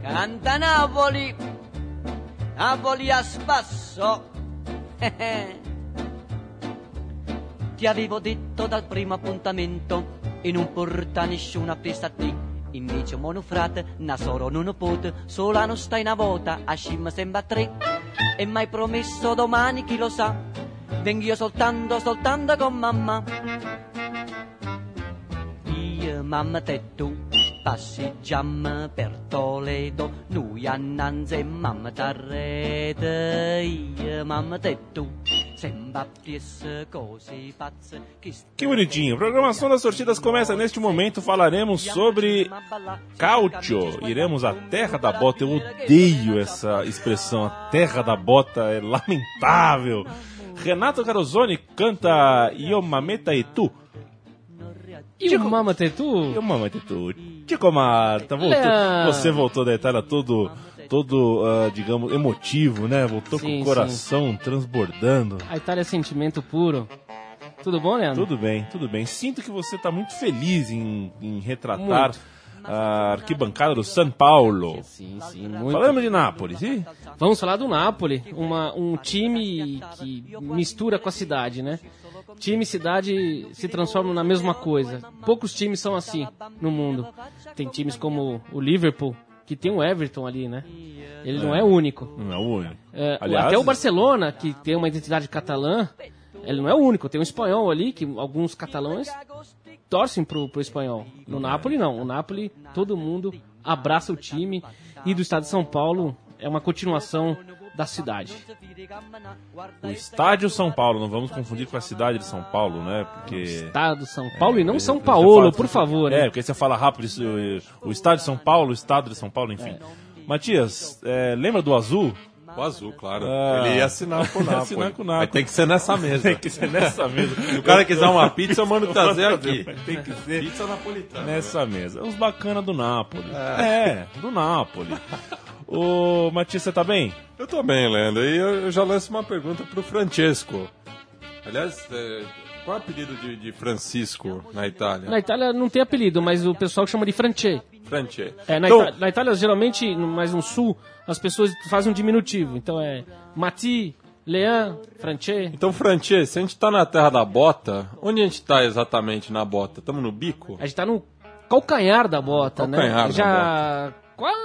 Canta Napoli, Napoli a spasso. Ti avevo detto dal primo appuntamento e non porta nessuna festa a te. Invece monofrate, nasoro non pot, sola non stai una volta, a scim sembra tre. E mai promesso domani chi lo sa, vengo io soltanto, soltanto con mamma. Io, mamma te tu, passeggiamo per Toledo, lui a Nanze e mamma t'arrete. Io, mamma te tu, Que bonitinho. Programação das torcidas começa neste momento. Falaremos sobre Caucho. Iremos à Terra da Bota. Eu odeio essa expressão. A Terra da Bota é lamentável. Renato Carosone canta Iomameta e tu. E o Mama Tetu? Iomameta e tu. Tico Marta, voltou. Você voltou da Itália todo, todo ah, digamos, emotivo, né? Voltou com Sim, o coração transbordando. A Itália é sentimento puro. Tudo bom, Leandro? Tudo bem, tudo bem. Sinto que você está muito feliz em, em retratar Muito. a arquibancada do São Paulo. Sim, sim, muito. Falamos de Nápoles, e? Vamos falar do Napoli, uma, um time que mistura com a cidade, né? Time e cidade se transformam na mesma coisa. Poucos times são assim no mundo. Tem times como o Liverpool, que tem o Everton ali, né? Ele não é o único. Não é o único. É, Aliás, até o Barcelona, que tem uma identidade catalã, ele não é o único. Tem um espanhol ali, que alguns catalães torcem pro, pro espanhol. No Napoli, não. O Napoli, todo mundo abraça o time. E do estado de São Paulo, é uma continuação da cidade. o estádio São Paulo, não vamos confundir com a cidade de São Paulo, né? Porque. Estado de São Paulo e não São Paulo, fala- por favor. É, né? porque você fala rápido isso, o estádio de São Paulo, o estado de São Paulo, enfim. Matias, é, lembra do azul? O azul, claro. Ah. Ele ia assinar com o Napoli. Assinar com o Napoli. Mas tem que ser nessa mesa. Tem que ser nessa mesa. Se o cara quiser uma pizza, eu mando trazer aqui. Tem que ser Pizza napolitana. nessa mesa. Os bacana do Napoli. É, do Napoli. Ô, Matias, você tá bem? Eu tô bem, Leandro. E eu, já lanço uma pergunta pro Francesco. Aliás, é, qual é o apelido de, de Francisco na Itália? Na Itália não tem apelido, mas o pessoal chama de Francesco. Franche. É, na, Então, Ita- na Itália, geralmente, mais no sul, as pessoas fazem um diminutivo. Então é Mati, Leão, Francesco. então, Franche, se a gente tá na terra da bota, onde a gente tá exatamente na bota? Estamos no bico? A gente tá no calcanhar da bota, Calcanhar né? da Já quase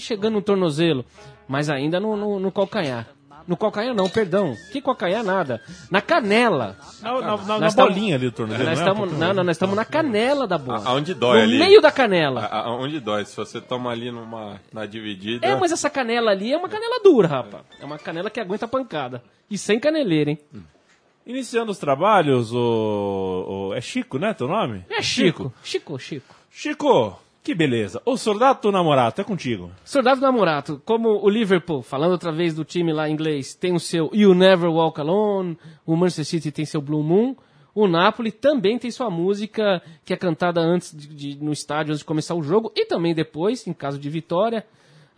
chegando no tornozelo, mas ainda no, no, no calcanhar. No calcanhar não, perdão. Que calcanhar nada. Na canela. Na, na- na- na bolinha ali do tornozelo, Nós né? estamos, não, não, nós estamos na canela da bola. Aonde dói no ali? meio da canela. A- a- Onde dói? Se você toma ali numa, na dividida... É, mas essa canela ali é uma canela dura, rapaz. É uma canela que aguenta pancada. E sem caneleira, hein? Iniciando os trabalhos, o, o- é Chico, né, teu nome? É Chico. Chico, Chico. Chico, que beleza. O Soldato Namorato, é contigo. Soldado Namorato, como o Liverpool, falando outra vez do time lá inglês, tem o seu You Never Walk Alone, o Manchester City tem seu Blue Moon, o Napoli também tem sua música que é cantada antes de, de- no estádio, antes de começar o jogo, e também depois, em caso de vitória.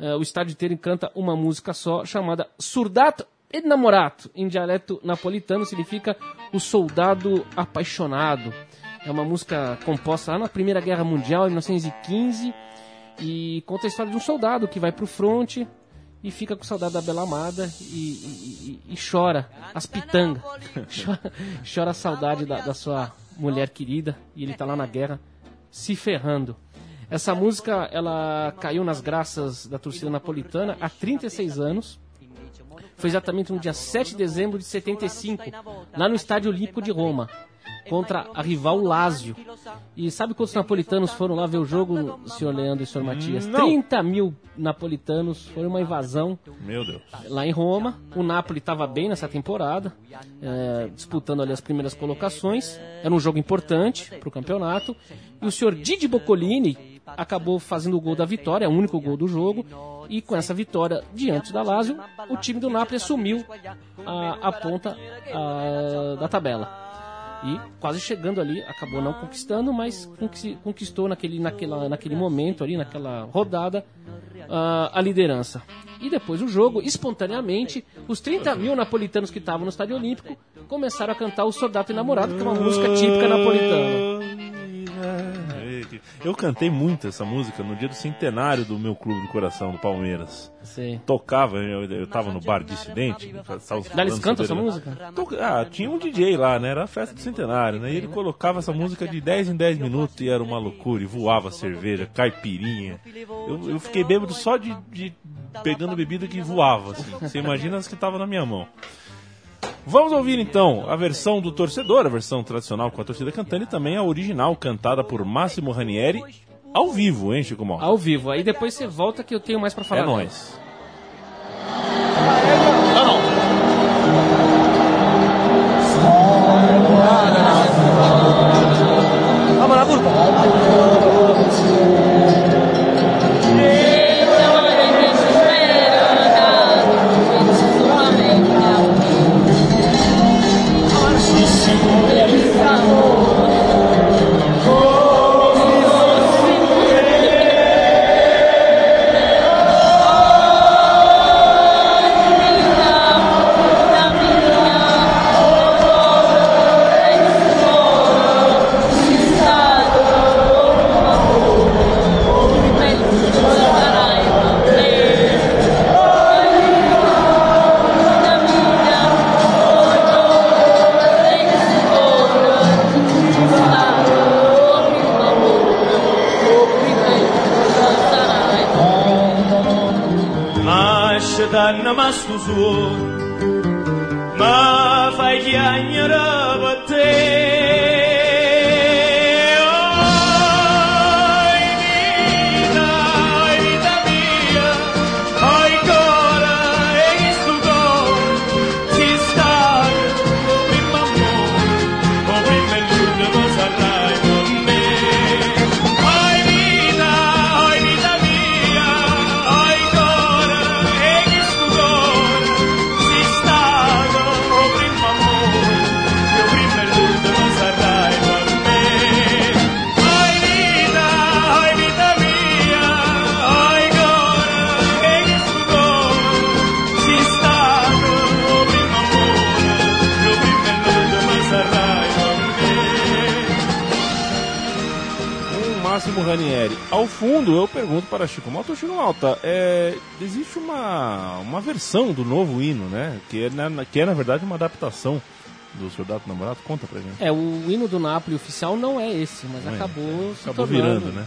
Eh, o estádio inteiro canta uma música só, chamada Surdato e Namorato. Em dialeto napolitano significa o soldado apaixonado. É uma música composta lá na Primeira Guerra Mundial, em 1915, e conta a história de um soldado que vai pro fronte e fica com saudade da Bela Amada e, e- e- e chora as pitangas. chora, chora a saudade da, da sua mulher querida e ele tá lá na guerra se ferrando. Essa música ela caiu nas graças da torcida napolitana há 36 anos. Foi exatamente no dia 7 de dezembro de 75, lá no Estádio Olímpico de Roma, contra a rival Lazio. E sabe quantos napolitanos foram lá ver o jogo, senhor Leandro e senhor Matias? Não. 30 mil napolitanos, foi uma invasão Meu Deus. lá em Roma. O Napoli estava bem nessa temporada, é, disputando ali as primeiras colocações. Era um jogo importante para o campeonato. E o senhor Didi Boccolini acabou fazendo o gol da vitória, o único gol do jogo. E com essa vitória diante da Lazio, o time do Napoli assumiu a, a ponta a, da tabela. E quase chegando ali, acabou não conquistando, mas conquis- conquistou naquele, naquela, naquele momento ali, naquela rodada, ah, a liderança. E depois do jogo, espontaneamente, os 30 mil napolitanos que estavam no Estádio Olímpico começaram a cantar o Soldato e Namorado, que é uma música típica napolitana. Eu cantei muito essa música no dia do centenário do meu clube do coração, do Palmeiras. Sim. Tocava, eu, eu tava no bar dissidente. tava eles cantam essa música? Toca- Ah, tinha um DJ lá, né? Era a festa do centenário, né? E ele colocava essa música de 10 em 10 minutos e era uma loucura. E voava cerveja, caipirinha. Eu, eu fiquei bêbado só de, de pegando bebida que voava, assim. Você imagina as que estavam na minha mão. Vamos ouvir então a versão do torcedor, a versão tradicional com a torcida cantando e também a original cantada por Máximo Ranieri ao vivo, hein, Chico Mal? Ao vivo. Aí depois você volta que eu tenho mais pra falar. É dela. nóis. Vamos curva. Ma versão do novo hino, né? Que é, na, que é, na verdade, uma adaptação do Soldado Namorado. Conta pra gente. É, o hino do Napoli oficial não é esse, mas Não é. acabou se Acabou tornando virando, né?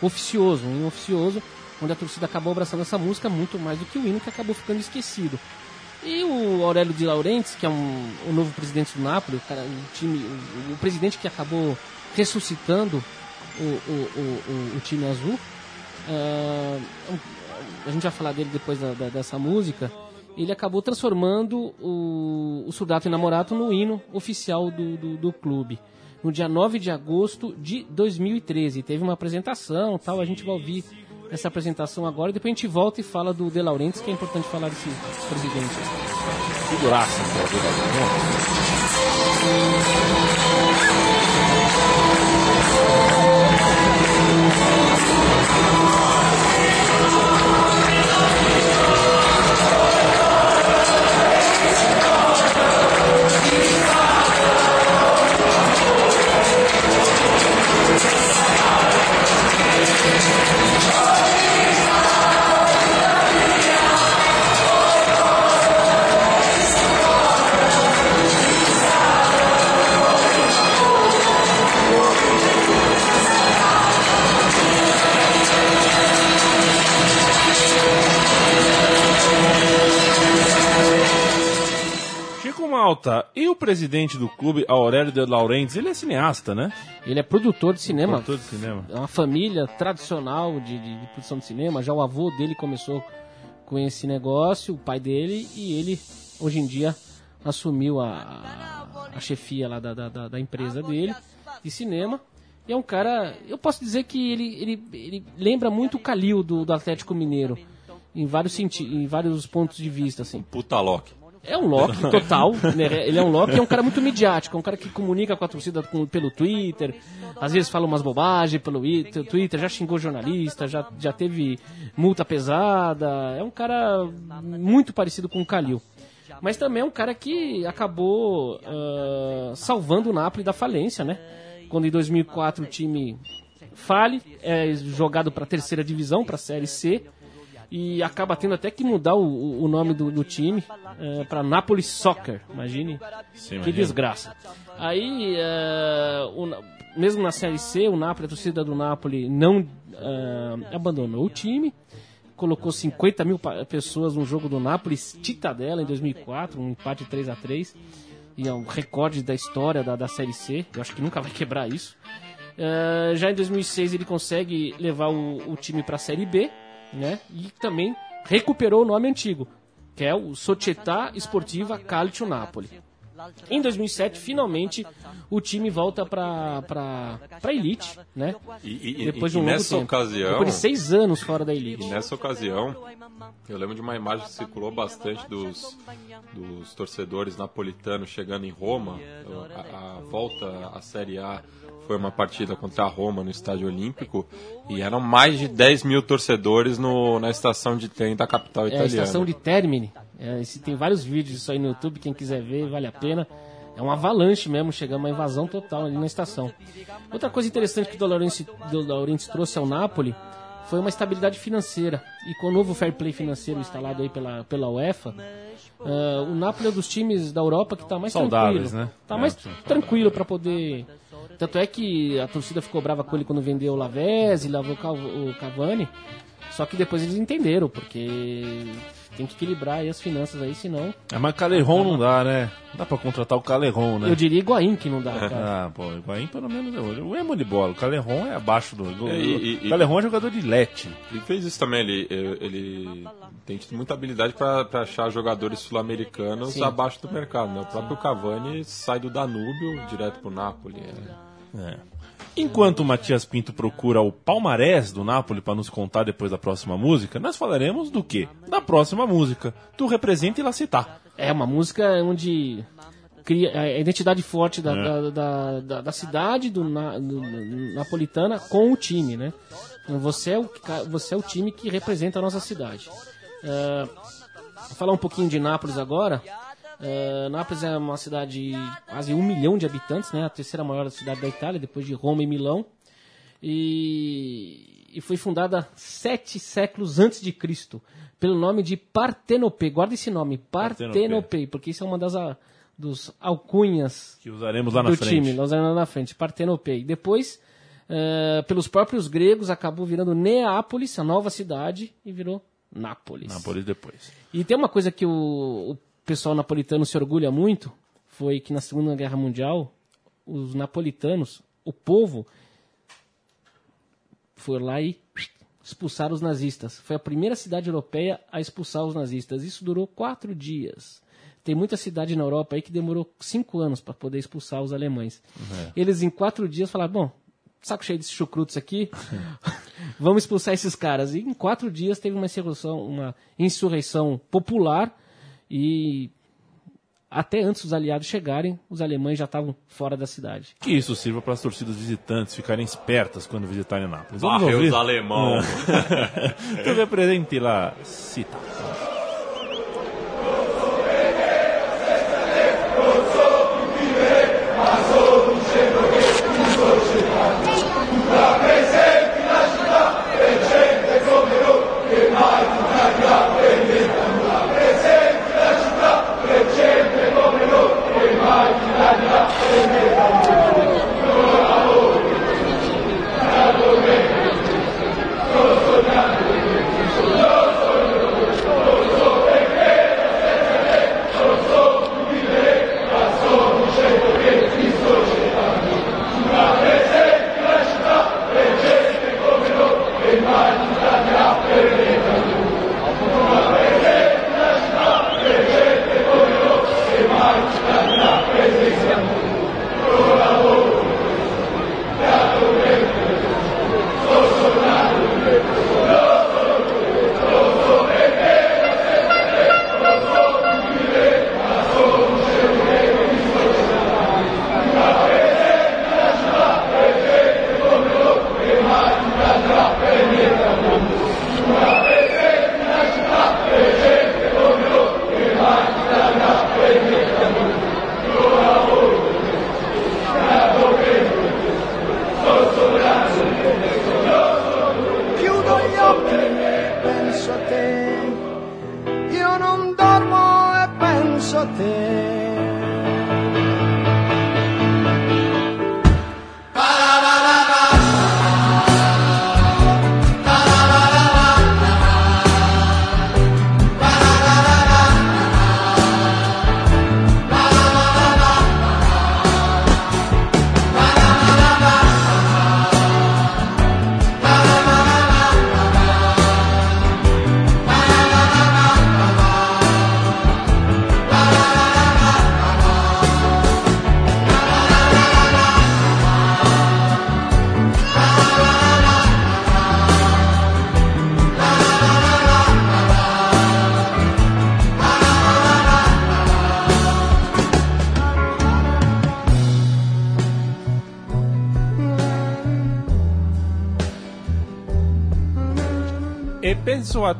oficioso, um hino oficioso, onde a torcida acabou abraçando essa música muito mais do que o hino que acabou ficando esquecido. E o Aurélio de Laurentiis, que é um, o novo presidente do Napoli, o, cara, o, time, o, o presidente que acabou ressuscitando o, o, o, o- time azul, ah, a gente vai falar dele depois da- da- dessa música, ele acabou transformando o, o Sudato e Namorato no hino oficial do, do, do clube. No dia 9 de agosto de 2013. Teve uma apresentação tal, a gente vai ouvir essa apresentação agora depois a gente volta e fala do De Laurentiis, que é importante falar desse presidente. Figuraça, que é Malta, e o presidente do clube, Aurélio de Laurentiis, ele é cineasta, né? Ele é produtor de cinema. Produtor de cinema. É uma família tradicional de, de- de produção de cinema. Já o avô dele começou com esse negócio, o pai dele, e ele, hoje em dia, assumiu a, a, chefia lá da, da, da- da empresa dele de cinema. E é um cara, eu posso dizer que ele, ele, ele lembra muito o Calil do, do Atlético Mineiro, em vários, senti em vários pontos de vista, assim. Puta Loki. É um Loki total, né? Ele é um Loki, é um cara muito midiático, é um cara que comunica com a torcida com- pelo Twitter, às vezes fala umas bobagens pelo Twitter, já xingou jornalista, já, já teve multa pesada, é um cara muito parecido com o Kalil. Mas também é um cara que acabou ah, salvando o Napoli da falência, né? Quando em 2004 o time fale, é jogado para a terceira divisão, para a Série C, e acaba tendo até que mudar o, o- nome do, do time para Napoli Soccer, imagine Sim, que desgraça. Aí, é, o mesmo na Série C, o Napoli, a torcida do Napoli não é, abandonou o time, colocou 50 mil pessoas no jogo do Napoli, Titadella, em 2004, um empate 3 a 3 e é um recorde da história da, da Série C, eu acho que nunca vai quebrar isso. É, já em 2006 ele consegue levar o, o time para a Série B, né? E também recuperou o nome antigo, que é o Società Sportiva Calcio Napoli. Em 2007, finalmente, o time volta para para elite, né? E, e- Depois de um e nessa tempo. ocasião, Depois de seis anos fora da e elite. nessa ocasião, eu lembro de uma imagem que circulou bastante dos, dos torcedores napolitanos chegando em Roma. A, a volta à Série A foi uma partida contra a Roma no Estádio Olímpico e eram mais de 10 mil torcedores no, na estação de trem da capital É a italiana. estação de Termini. É, tem vários vídeos disso aí no YouTube, quem quiser ver, vale a pena. É uma avalanche mesmo, chegando uma invasão total ali na estação. Outra coisa interessante que o De Laurentiis, trouxe ao Napoli foi uma estabilidade financeira. E com o novo fair play financeiro instalado aí pela, pela UEFA, ah, o Napoli é um dos times da Europa que está mais Saudáveis, tranquilo. né? Tá É, mais tranquilo para poder. Tanto é que a torcida ficou brava com ele quando vendeu o Lavezzi, lavou o o Cavani. Só que depois eles entenderam, porque tem que equilibrar aí as finanças aí, senão. É, mas Calerron não dá, né? Não dá pra contratar o Calerron, né? Eu diria Higuaín que não dá, cara. Ah, pô, o Higuaín pelo menos é o é de bola. O Calerron é abaixo do. do- É, e- e- o Calerron é jogador de lete. Ele fez isso também, ele, ele tem tido muita habilidade para achar jogadores sul-americanos abaixo do mercado. Né? O próprio Cavani sai do Danúbio direto pro Napoli. é. É. Enquanto o Matias Pinto procura o palmarés do Napoli para nos contar depois da próxima música, nós falaremos do quê? Da próxima música. Tu representa e lá citar. É uma música onde cria a identidade forte da, É. da, da, da- da cidade do, na, do- napolitana com o time, né? Você é o, você é o time que representa a nossa cidade. É, vou falar um pouquinho de Nápoles agora. É, Nápoles é uma cidade de quase um milhão de habitantes, né? A terceira maior cidade da Itália, depois de Roma e Milão. E, e foi fundada sete séculos antes de Cristo, pelo nome de Partenope. Guarda esse nome, Partenope. Partenope, porque isso é uma das a- dos alcunhas Que usaremos lá na do frente. time, nós lá na frente, Partenopei. Depois, eh, pelos próprios gregos, acabou virando Neápolis, a nova cidade, e virou Nápoles. Nápoles depois. E tem uma coisa que o, o pessoal napolitano se orgulha muito, foi que na Segunda Guerra Mundial, os napolitanos, o povo, foi lá e expulsaram os nazistas. Foi a primeira cidade europeia a expulsar os nazistas. Isso durou quatro dias. Tem muita cidade na Europa aí que demorou cinco anos para poder expulsar os alemães. Eles em quatro dias falaram, bom, saco cheio desses chucrutos aqui, vamos expulsar esses caras. E em quatro dias teve uma insurreição, uma insurreição popular e até antes dos aliados chegarem, os alemães já estavam fora da cidade. Que isso sirva para as torcidas visitantes ficarem espertas quando visitarem Nápoles. Vamos ouvir? os alemão. tu represente lá, cita.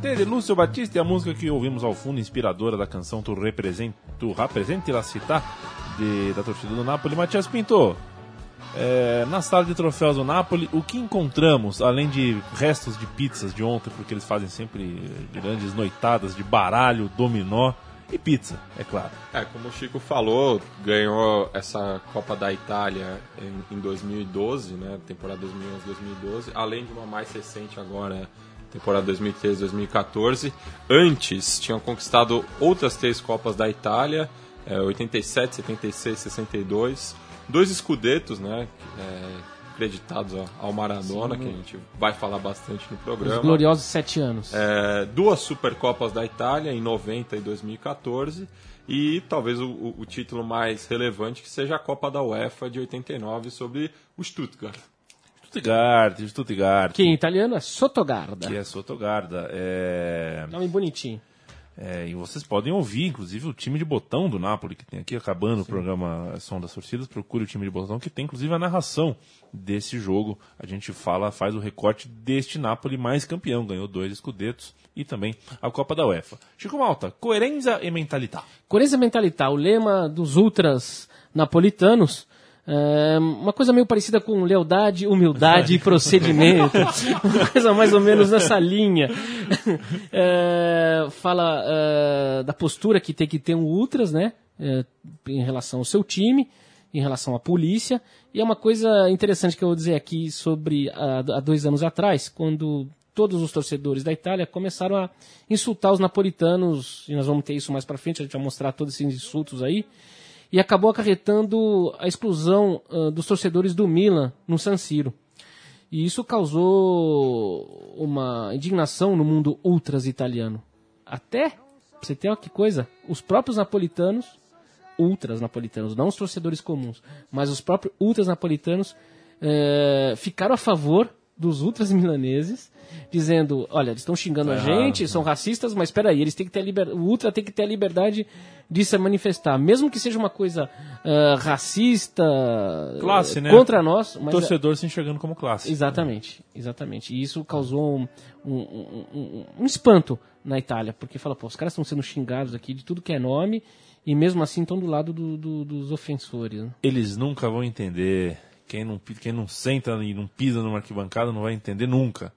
Te de Lúcio Batista e a música que ouvimos ao fundo, inspiradora da canção Tu Representi, tu Rappresenti la Città, de, da torcida do Napoli. Matias Pinto, é, na sala de troféus do Napoli, o que encontramos, além de restos de pizzas de ontem, porque eles fazem sempre grandes noitadas de baralho, dominó e pizza, é claro. É, como o Chico falou, ganhou essa Copa da Itália em, em 2012, né? Temporada 2011-2012, além de uma mais recente agora, temporada 2013-2014. Antes, tinham conquistado outras três Copas da Itália, é, 87, 76, 62. Dois escudetos, né? É, acreditados ao- Maradona, Sim. que a gente vai falar bastante no Os programa. gloriosos sete anos. É, duas Supercopas da Itália em 90 e 2014 e talvez o- o título mais relevante que seja a Copa da UEFA de 89 sobre o Stuttgart. Stuttgart, Stuttgart, Que em italiano é Sotogarda. que é Sotogarda. É... Nome bonitinho. É, e vocês podem ouvir, inclusive, o time de botão do Napoli, que tem aqui, acabando o programa Som das Torcidas, procure o time de botão, que tem inclusive a narração desse jogo. A gente fala, faz o recorte deste Napoli mais campeão, ganhou dois escudetos e também a Copa da UEFA. Chico Malta, coerência e mentalità. Coerência Mentalità, o lema dos ultras napolitanos, é uma coisa meio parecida com lealdade, humildade e procedimento. uma coisa mais ou menos nessa linha. É, fala é, da postura que tem que ter um ultras, né? em relação ao seu time, em relação à polícia. E é uma coisa interessante que eu vou dizer aqui sobre há dois anos atrás, quando todos os torcedores da Itália começaram a insultar os napolitanos, e nós vamos ter isso mais pra frente, a gente vai mostrar todos esses insultos aí, e acabou acarretando a exclusão ah, dos torcedores do Milan no San Siro. E isso causou uma indignação no mundo ultras italiano. Até, você ter ó, que coisa, os próprios napolitanos, ultras napolitanos, não os torcedores comuns, mas os próprios ultras napolitanos eh, ficaram a favor dos ultras milaneses, dizendo, olha, eles estão xingando a Tá gente, são racistas, mas espera aí, eles têm que ter a liber... o ultra tem que ter a liberdade de se manifestar, mesmo que seja uma coisa ah, racista, Classe, eh, né? contra nós, mas Torcedor se enxergando como classe. Exatamente, exatamente. E isso causou um, um, um- um- um espanto na Itália, porque fala, pô, os caras estão sendo xingados aqui de tudo que é nome e mesmo assim estão do lado do- do- dos ofensores. né? Eles nunca vão entender. Quem não, quem não senta e não pisa numa arquibancada não vai entender nunca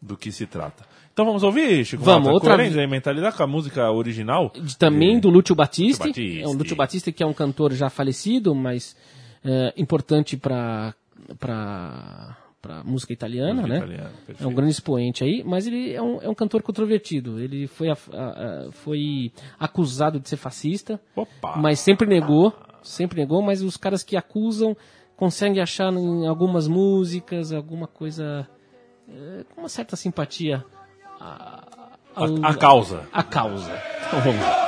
do que se trata. Então vamos ouvir, Chico Vamos, Malta, outra e mentalidade com a música original. Também do Lúcio Battisti. é um Lúcio Battisti que é um cantor já falecido, mas é, importante para para para música italiana, Música né? italiana, é um grande expoente aí, mas ele é um, é um cantor controvertido. Ele foi, a- a- a- foi acusado de ser fascista, Opa! mas sempre negou, sempre negou, mas os caras que acusam consegue achar em algumas músicas alguma coisa com uma certa simpatia a, a, a, a causa. A, causa. Então vamos lá.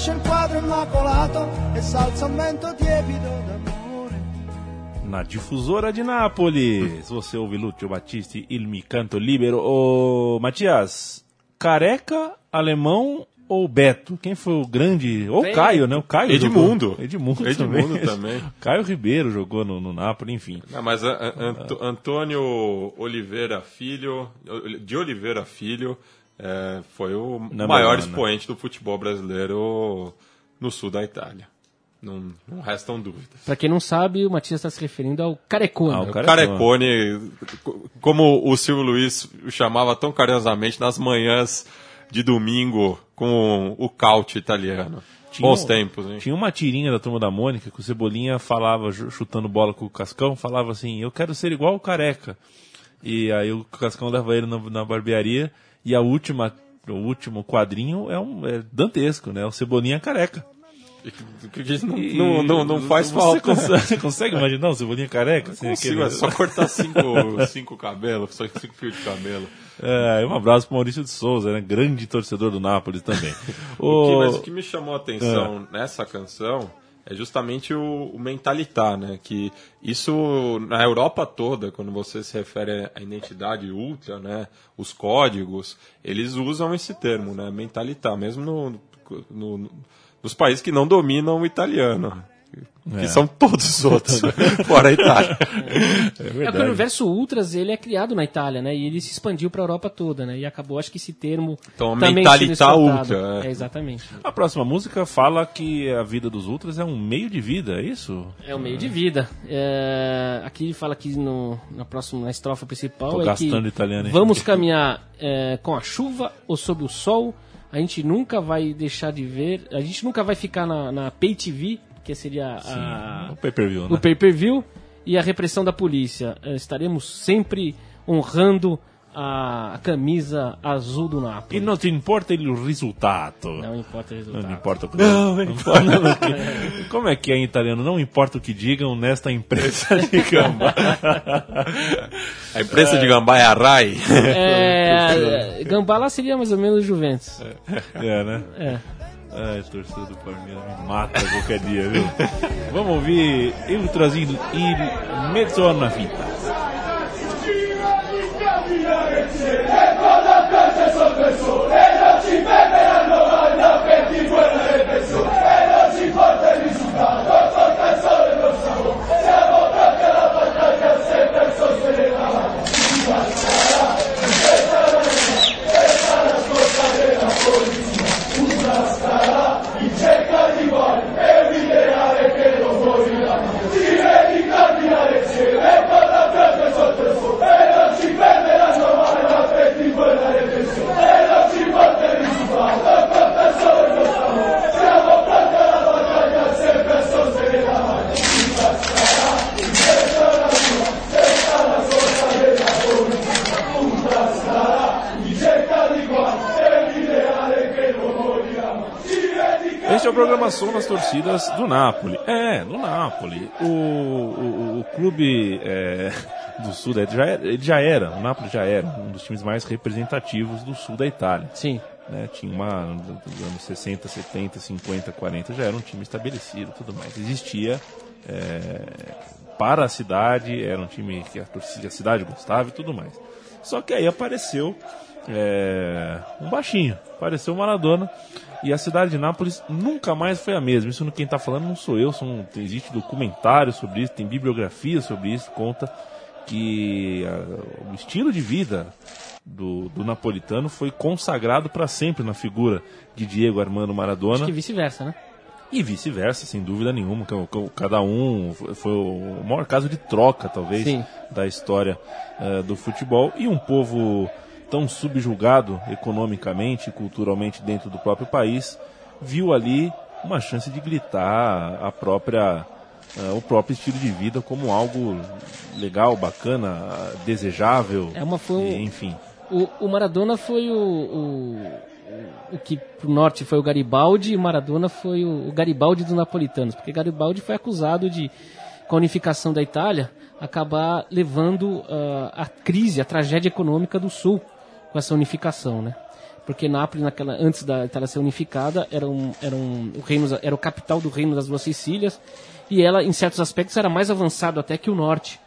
Lascia il quadro immacolato e salza un vento tiepido d'amore. Na difusora de Nápoles, você ouve Lúcio Battisti, Il Mi Canto Libero. Ô, Matias, careca, alemão ou Beto? Quem foi o grande... Ou. Caio, né? O Caio Edmundo. jogou. Edmundo, Edmundo também. também. Caio Ribeiro jogou no, no Napoli, enfim. Não, mas a- a- Anto- Antônio Oliveira Filho, de Oliveira Filho, é, foi o Number maior one, né? expoente do futebol brasileiro no sul da Itália. Não, não restam dúvidas. Pra quem não sabe, o Matias está se referindo ao Carecone. Ah, o Carecone. Carecone, co- como o Silvio Luiz o chamava tão carinhosamente nas manhãs de domingo com o caute italiano. Tinha Bons tempos, hein? Tinha uma tirinha da Turma da Mônica que o Cebolinha falava, chutando bola com o Cascão, falava assim, eu quero ser igual o Careca. E aí o Cascão leva ele na, na barbearia e a última, o último quadrinho é, um, é dantesco, né? O Cebolinha careca. E que- que Não, não, não, faz falta. Consegue, você consegue imaginar o Cebolinha careca? Assim, Consigo, aquele- é só cortar cinco, cinco cabelos, só cinco fios de cabelo. É, um abraço pro Maurício de Souza, né? Grande torcedor do Nápoles também. O que, O- mas o que me chamou a atenção É. nessa canção é justamente o, o mentalitar, né? Que isso na Europa toda, quando você se refere à identidade ultra, né? Os códigos, eles usam esse termo, né? Mentalitar, mesmo no, no- nos países que não dominam o italiano. É. Que são todos os outros, fora a Itália. É É que o universo Ultras ele é criado na Itália, né? E ele se expandiu para a Europa toda, né? E acabou, acho que esse termo. Então, também explortado. ultra, é. É, exatamente. A próxima música fala que a vida dos ultras é um meio de vida, é isso? É o meio de vida. É, aqui ele fala que no, na próxima na estrofa principal Tô é gastando que italiano, hein? vamos caminhar é, com a chuva ou sob o sol. A gente nunca vai deixar de ver. A gente nunca vai ficar na, na pay TV, que seria a, O pay-per-view, o né? pay-per-view e a repressão da polícia. Eh, Estaremos sempre honrando a, camisa azul do E Napoli. não te importa ele o resultado. Não importa o Não resultado. importa o que não, importa o que- Como é que é em italiano? Não importa o que digam nesta empresa de gambá. A imprensa de Gambá é a RAI. É, Gambala seria mais ou menos Juventus. É, né? É. Ai, torcida do Palmeiras me mata qualquer dia, viu? Vamos ouvir Ultras il, il mezzo na. Este é o programação das torcidas do Napoli. É, do Napoli. O, o, o clube é, do sul, ele já, era, ele já era, o Napoli já era um dos times mais representativos do sul da Itália. Sim. né, tinha uma nos anos 60, 70, 50, 40 já era um time estabelecido, tudo mais. Existia é, para a cidade, era um time que a, torcida, a cidade gostava e tudo mais. Só que aí apareceu é, um baixinho, apareceu o Maradona e a cidade de Nápoles nunca mais foi a mesma. Isso quem está falando não sou eu, são, existe documentário sobre isso, tem bibliografia sobre isso, conta que a, o estilo de vida do, do napolitano foi consagrado para sempre na figura de Diego Armando Maradona Acho que vice-versa, né? e vice-versa, sem dúvida nenhuma. que- que Cada um foi- o maior caso de troca, talvez, Sim. da história eh, do futebol. E um povo tão subjugado economicamente e culturalmente dentro do próprio país viu ali uma chance de gritar a própria eh, o próprio estilo de vida como algo legal, bacana, desejável, É uma- foi um- enfim. O, o Maradona foi o, o, o que pro norte foi o Garibaldi e o Maradona foi o, o Garibaldi dos napolitanos, porque Garibaldi foi acusado de, com a unificação da Itália, acabar levando ah, a crise, a tragédia econômica do sul. Com essa unificação, né? Porque Nápoles, naquela, antes da Itália ser unificada, era, um, era, um, o reino, era o capital do reino das duas Sicílias, e ela, em certos aspectos, era mais avançado até que o norte,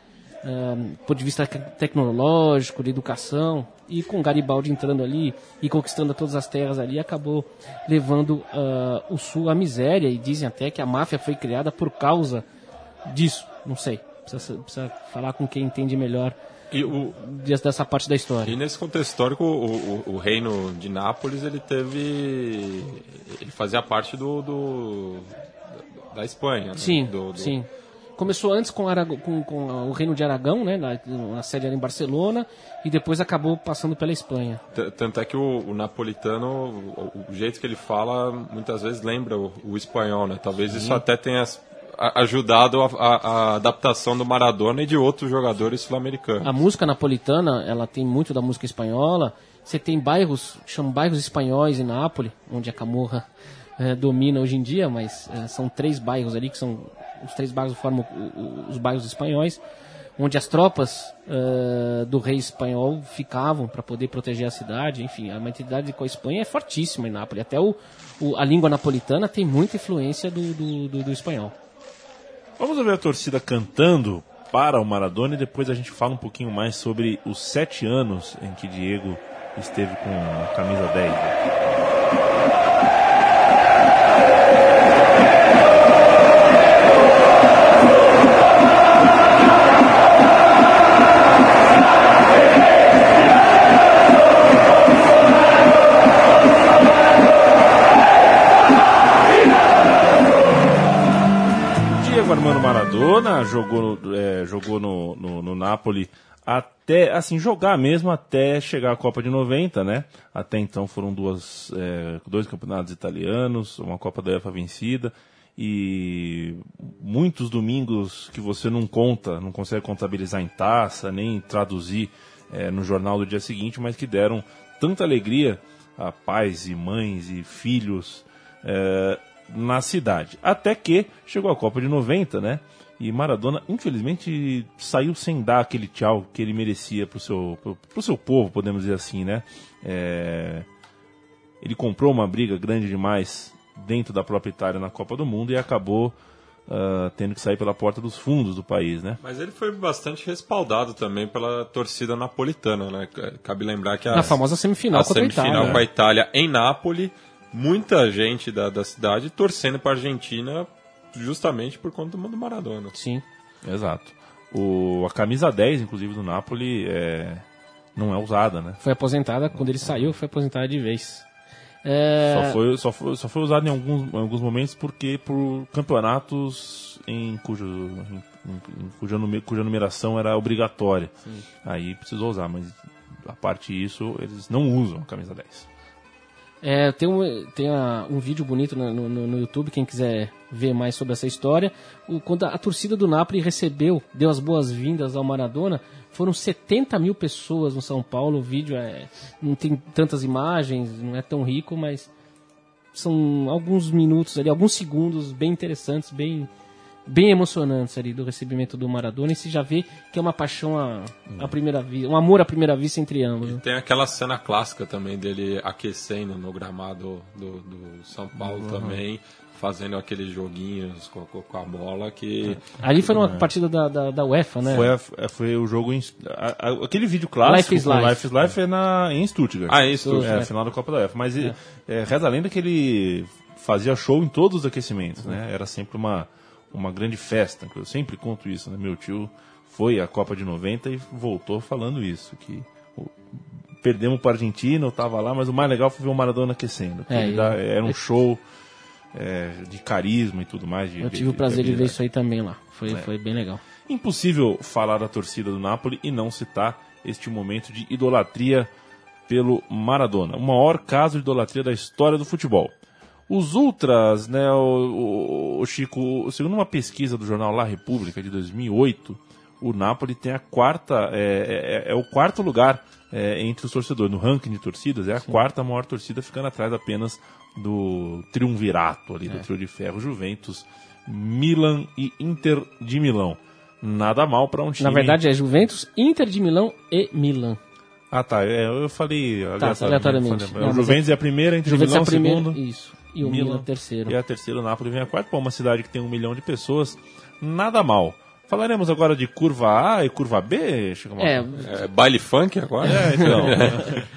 ah, do ponto de vista tec- tecnológico, de educação, e com Garibaldi entrando ali e conquistando todas as terras ali, acabou levando ah, o sul à miséria, e dizem até que a máfia foi criada por causa disso, não sei, precisa, precisa falar com quem entende melhor E, o, des- dessa parte da história. e nesse contexto histórico, o, o, o reino de Nápoles, ele teve... Ele fazia parte do... do da Espanha, né? Sim, Do- do- sim. Começou antes com, com- com o Reino de Aragão, né? Na, na sede era em Barcelona, e depois acabou passando pela Espanha. T- Tanto é que o, o napolitano, o, o jeito que ele fala, muitas vezes lembra o, o espanhol, né? Talvez isso até tenha a- ajudado a, a- a adaptação do Maradona e de outros jogadores sul-americanos. A música napolitana, ela tem muito da música espanhola. Você tem bairros, chamam bairros espanhóis em Nápoles, onde a Camorra eh, domina hoje em dia, mas eh, são três bairros ali, que são os três bairros formam os bairros espanhóis, onde as tropas eh, do rei espanhol ficavam para poder proteger a cidade. Enfim, a identidade com a Espanha é fortíssima em Nápoles. Até o, o- a língua napolitana tem muita influência do, do, do- do espanhol. Vamos ver a torcida cantando para o Maradona e depois a gente fala um pouquinho mais sobre os sete anos em que Diego esteve com a camisa 10. Jogou, é, jogou no, no, no Napoli até, assim, jogar mesmo até chegar à Copa de 90, né? Até então foram duas, é, dois campeonatos italianos, uma Copa da UEFA vencida e muitos domingos que você não conta, não consegue contabilizar em taça, nem traduzir é, no jornal do dia seguinte, mas que deram tanta alegria a pais e mães e filhos é, na cidade. Até que chegou a Copa de 90, né? E Maradona, infelizmente, saiu sem dar aquele tchau que ele merecia pro seu, pro, pro seu povo, podemos dizer assim, né? É, ele comprou uma briga grande demais dentro da própria Itália na Copa do Mundo e acabou ah, tendo que sair pela porta dos fundos do país, né? Mas ele foi bastante respaldado também pela torcida napolitana, né? Cabe lembrar que a, Na famosa semifinal a contra a semifinal Itália. com a Itália em Nápoles, muita gente da, da cidade torcendo para a Argentina justamente por conta do Maradona. Sim. Exato. O, a camisa 10, inclusive, do Napoli é, não é usada, né? Foi aposentada, quando ele saiu, foi aposentada de vez. É, Só, foi, só, foi, só foi usado em alguns, em alguns momentos porque por campeonatos em, cujo, em, em- cuja, nume- cuja numeração era obrigatória. Aí precisou usar, mas a parte disso, eles não usam a camisa 10. É, tem um, tem a- um vídeo bonito no, no- no YouTube, quem quiser ver mais sobre essa história. O, quando a, a torcida do Napoli recebeu, deu as boas-vindas ao Maradona, foram 70 mil pessoas no São Paulo. O vídeo é, não tem tantas imagens, não é tão rico, mas são alguns minutos ali, alguns segundos bem interessantes, bem, bem emocionantes ali do recebimento do Maradona. E se já vê que é uma paixão à, à primeira vista, um amor à primeira vista entre ambos. né? Tem aquela cena clássica também dele aquecendo no gramado do, do São Paulo também, fazendo aqueles joguinhos com, com- com a bola que Ali foi numa partida da, da, da UEFA, né? Foi, a- foi o jogo em. a- a- aquele vídeo clássico Life is Life. Life is Life é na, em Stuttgart. Ah, é em Stuttgart. É, a final da Copa da UEFA. Mas é. reza a lenda que ele fazia show em todos os aquecimentos, né? Era sempre uma, uma grande festa. Eu sempre conto isso, né? Meu tio foi à Copa de 90 e voltou falando isso, que perdemos para a Argentina, eu tava lá, mas o mais legal foi ver o Maradona aquecendo. que É, e- dá- era um show é, de carisma e tudo mais. de- Eu de- tive o prazer de ver habilidade. isso aí também lá. Foi, É. foi bem legal. Impossível falar da torcida do Napoli e não citar este momento de idolatria pelo Maradona. O maior caso de idolatria da história do futebol. Os Ultras, né, o, o- o Chico, segundo uma pesquisa do jornal La República de 2008, o Napoli tem a quarta, é, é- é o quarto lugar é, entre os torcedores. No ranking de torcidas, é a quarta maior torcida, ficando atrás apenas do triunvirato ali, do trio de ferro, Juventus, Milan e Inter de Milão. Nada mal para um time. Na verdade é Juventus, Inter de Milão e Milan. Ah, tá. é, eu falei aleatoriamente. Falei- Não, Juventus é a primeira, entre o Juventus é Milão a primeira, segundo. isso. E o Milan, terceiro. E a terceira, o Napoli vem a quarta. Pô, uma cidade que tem um milhão de pessoas, nada mal. Falaremos agora de curva A e curva B, Chico É? É, baile funk agora? É, então.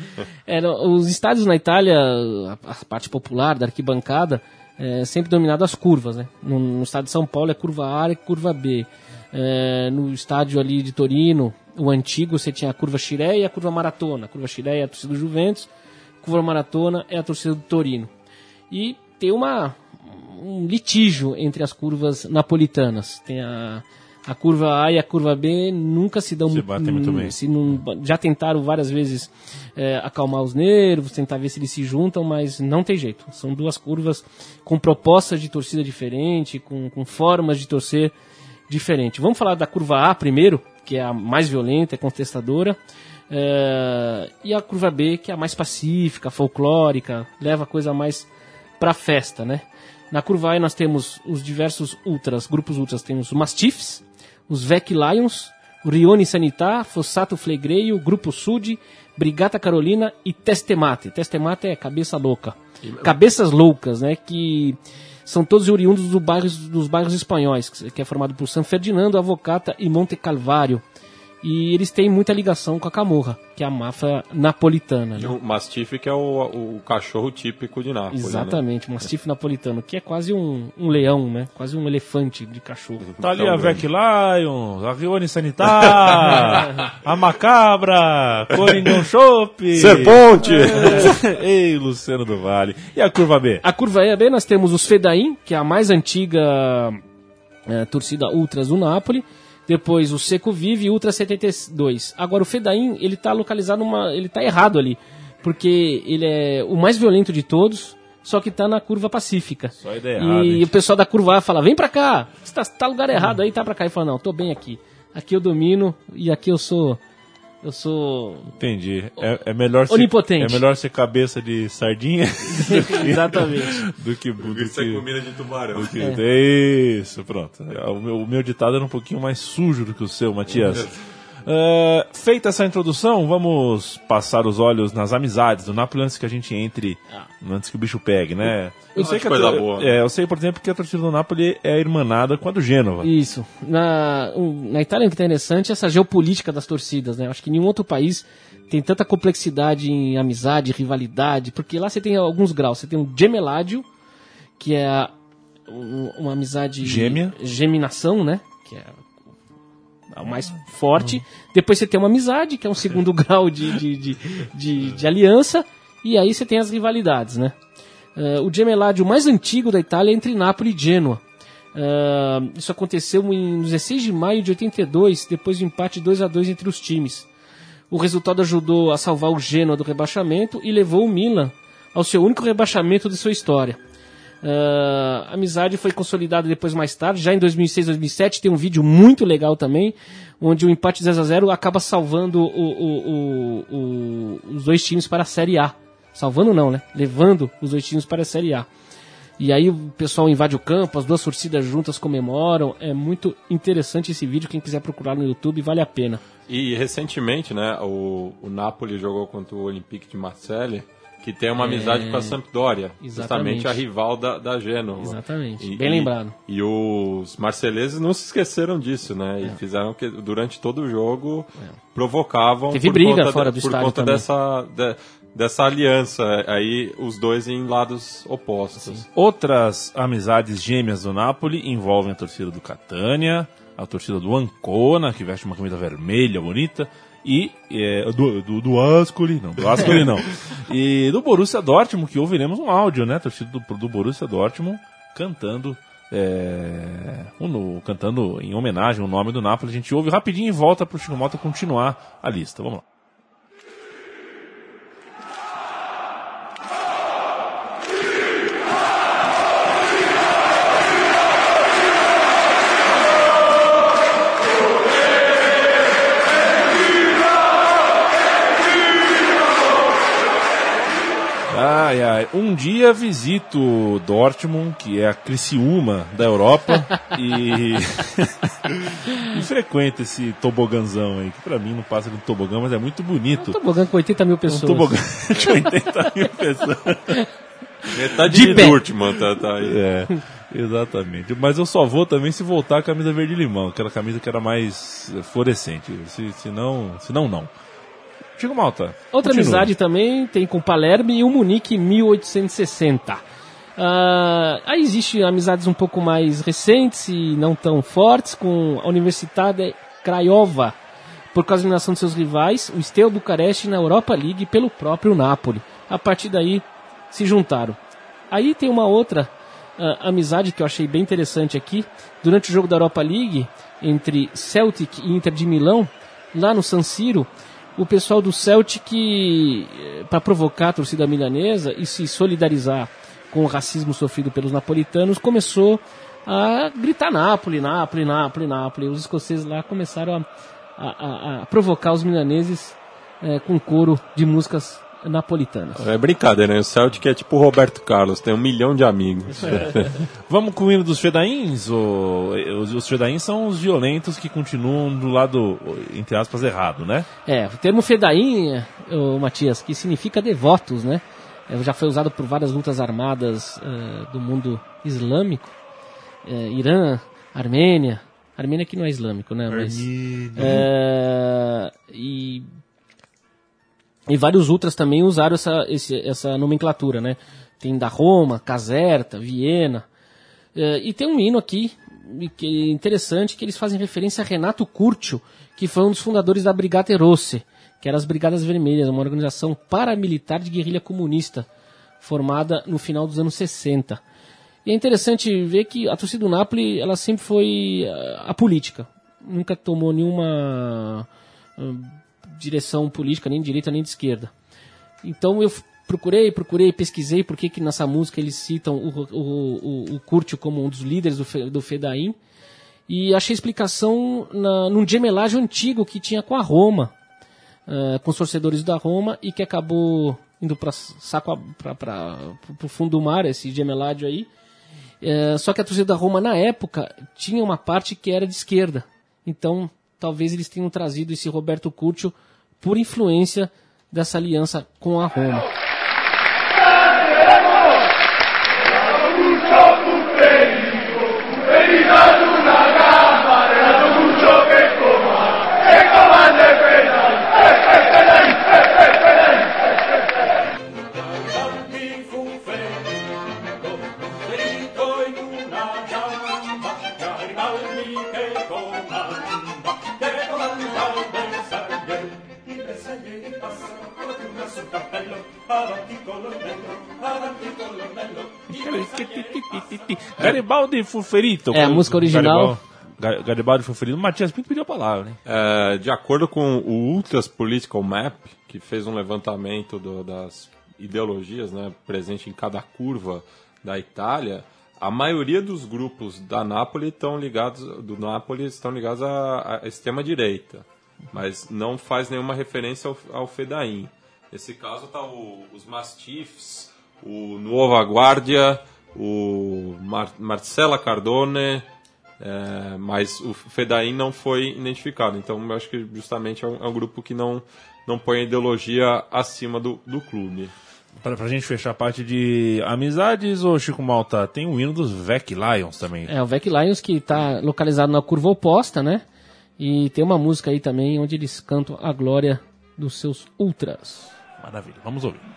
É, no- os estádios na Itália, a, a parte popular da arquibancada, é sempre dominado as curvas, né? No, no estádio de São Paulo é curva A e curva B. É, no estádio ali de Torino, o antigo, você tinha a curva Chiré e a curva Maratona. A curva Chiré é a torcida do Juventus, a curva Maratona é a torcida do Torino. E tem uma, um litígio entre as curvas napolitanas. Tem a, a curva A e a curva B nunca se dão Se batem muito bem. se não- já tentaram várias vezes é, acalmar os nervos, tentar ver se eles se juntam, mas não tem jeito. São duas curvas com propostas de torcida diferente, com, com formas de torcer diferente. Vamos falar da curva A primeiro, que é a mais violenta, é contestadora. é, e a curva B, que é a mais pacífica, folclórica, leva a coisa mais pra festa, né? Na curva A nós temos os diversos ultras, grupos ultras, temos os Mastiffs, os Vec Lions, o Rione Sanità, Fossato Flegreio, Grupo Sud, Brigata Carolina e Testemate. Testemate é cabeça louca. Cabeças loucas, né? Que são todos oriundos do bairros, dos bairros espanhóis, que que é formado por San Ferdinando, Avocata e Monte Calvário. E eles têm muita ligação com a Camorra, que é a máfia napolitana. Né? o Mastiff, que é o, o cachorro típico de Nápoles. Né? Exatamente, um mastiff napolitano, que é quase um, um leão, né? Quase um elefante de cachorro. Tá ali Tão a grande. Vec Lions, a Rione Sanitar, a Macabra, Coringão Chopp. Serponte! Ei, Luciano do Vale. E a curva B? A curva E B nós temos os Fedain, que é a mais antiga eh, torcida ultras do Napoli. Depois o Seco Vive e Ultra 72. Agora o Fedain, ele tá localizado numa, ele tá errado ali, porque ele é o mais violento de todos, só que tá na curva pacífica. Só a ideia errada, E hein? o pessoal da curva A fala: "Vem pra cá. Você tá, tá lugar errado aí, tá pra cá". E fala: "Não, tô bem aqui. Aqui eu domino e aqui eu sou eu sou Entendi. É, é melhor ser, Onipotente. É melhor ser cabeça de sardinha exatamente. do que... Do Isso é que comida de tubarão. do que- É Isso, pronto. O meu, o meu ditado era um pouquinho mais sujo do que o seu, Matias. Ah, feita essa introdução, vamos passar os olhos nas amizades do Napoli antes que a gente entre, antes que o bicho pegue, né? Eu Ah, que coisa a, boa. É, eu sei, por exemplo, que a torcida do Napoli é irmanada com a do Gênova. Isso. Na, na Itália é interessante essa geopolítica das torcidas, né? Acho que nenhum outro país tem tanta complexidade em amizade, rivalidade, porque lá você tem alguns graus. Você tem um gemeládio, que é um- uma amizade... Gêmea. Geminação, né? Que é mais forte. Depois você tem uma amizade, que é um segundo grau de, de, de, de, de aliança. E aí você tem as rivalidades, né? Eh, o gemeládio mais antigo da Itália é entre Nápoles e Gênua. Ah, isso aconteceu em 16 de maio de 82, depois de um empate 2 a 2 entre os times. O resultado ajudou a salvar o Genoa do rebaixamento e levou o Milan ao seu único rebaixamento de sua história. Ah, a amizade foi consolidada depois mais tarde, já em 2006, 2007 tem um vídeo muito legal também, onde o empate 0 a 0 acaba salvando o- o- o- os dois times para a Série A. Salvando não, né? Levando os dois times para a Série A. E aí o pessoal invade o campo, as duas torcidas juntas comemoram. É muito interessante esse vídeo, quem quiser procurar no YouTube, vale a pena. E recentemente, né, o, o Napoli jogou contra o Olympique de Marseille, que tem uma amizade com a Sampdoria, Exatamente. justamente a rival da, da Genoa. Exatamente, E- bem e- lembrado. E os marceleses não se esqueceram disso, né? É. E fizeram que durante todo o jogo provocavam Teve por briga conta fora de- do por estádio conta também. dessa de- dessa aliança aí os dois em lados opostos. Outras amizades gêmeas do Napoli envolvem a torcida do Catania, a torcida do Ancona, que veste uma camisa vermelha bonita, e é, do, do, do Ascoli, não, do Ascoli não. E do Borussia Dortmund, que ouviremos um áudio, né? Torcida do, do Borussia Dortmund cantando. é, um cantando em homenagem ao nome do Napoli, a gente ouve rapidinho e volta para o Chico Mota continuar a lista. Vamos lá. Um dia visito Dortmund, que é a Criciúma da Europa, e... e frequento esse toboganzão aí, que pra mim não passa de um tobogã, mas é muito bonito. Tobogã com 80 mil Um pessoas. tobogã de 80 mil pessoas. Metade De de. Dortmund tá, tá aí. É, exatamente. Mas eu só vou também se voltar a camisa verde limão, aquela camisa que era mais fluorescente. Se, se não, se não, não. Chico Malta. Outra continua. amizade também tem com Palermo e o Munique em 1860. Ah, aí existem amizades um pouco mais recentes e não tão fortes com a Universidade Craiova, por causa da eliminação de seus rivais, o Steaua Bucareste na Europa League pelo próprio Napoli. A partir daí se juntaram. Aí tem uma outra ah, amizade que eu achei bem interessante aqui. Durante o jogo da Europa League, entre Celtic e Inter de Milão, lá no San Siro, o pessoal do Celtic, para provocar a torcida milanesa e se solidarizar com o racismo sofrido pelos napolitanos, começou a gritar Nápoles, Nápoles, Nápoles, Nápoles. Os escoceses lá começaram a, a- a- provocar os milaneses eh, com coro de músicas napolitanas. É brincadeira, né? O Celtic é tipo o Roberto Carlos, tem um milhão de amigos. Vamos com o hino dos fedaíns? Ou, os, os fedaíns são os violentos que continuam do lado, entre aspas, errado, né? É, o termo fedaim, ô, Matias, que significa devotos, né? É, já foi usado por várias lutas armadas eh, do mundo islâmico. Eh, Irã, Armênia. Armênia que não é islâmico, né? Mas, é, e, e vários ultras também usaram essa, esse- essa nomenclatura, né? Tem da Roma, Caserta, Viena. É, e tem um hino aqui que é interessante que eles fazem referência a Renato Curcio, que foi um dos fundadores da Brigate Rosse, que era as Brigadas Vermelhas, uma organização paramilitar de guerrilha comunista, formada no final dos anos 60. E é interessante ver que a torcida do Napoli, ela sempre foi eh, a política. Nunca tomou nenhuma ah, direção política, nem de direita nem de esquerda. Então eu procurei, procurei, pesquisei por que que nessa música eles citam o, o, o, o como um dos líderes do, do Fedaim. E achei explicação na, num gemelagem antigo que tinha com a Roma, eh, com os torcedores da Roma, e que acabou indo para o fundo do mar, esse gemeládio aí. Eh, só que a torcida da Roma, na época, tinha uma parte que era de esquerda. Então, talvez eles tenham trazido esse Roberto Curcio por influência dessa aliança com a Roma. Garibaldi Fuferito. É, a música original. Garibaldi, Garibaldi Fuferito. Matias Pinto pediu a palavra, hein? É, de acordo com o Ultras Political Map, que fez um levantamento do- das ideologias né, presente em cada curva da Itália, a maioria dos grupos da Nápoles estão ligados do Nápoles estão ligados à, à extrema direita, mas não faz nenhuma referência ao, ao Fedain. Nesse caso tá o- os Mastiffs, o Nuova Guardia, o Mar, Marcela Cardone, é, mas o Fedain não foi identificado. Então eu acho que justamente é um, é um grupo que não, não põe a ideologia acima do, do clube. Pra, pra gente fechar a parte de amizades, ô Chico Malta, tem o hino dos Vec Lions também. É, o Vec Lions que está localizado na curva oposta, né? E tem uma música aí também onde eles cantam a glória dos seus ultras. Maravilha, vamos ouvir.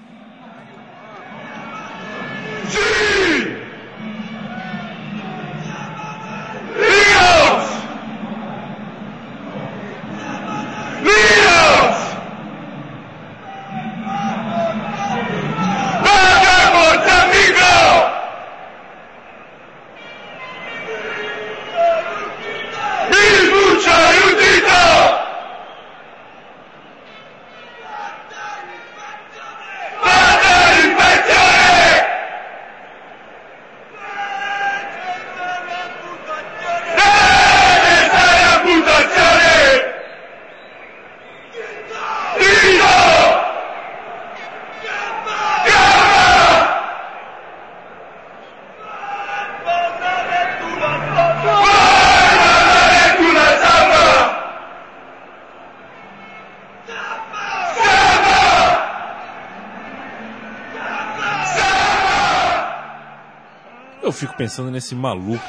Pensando nesse maluco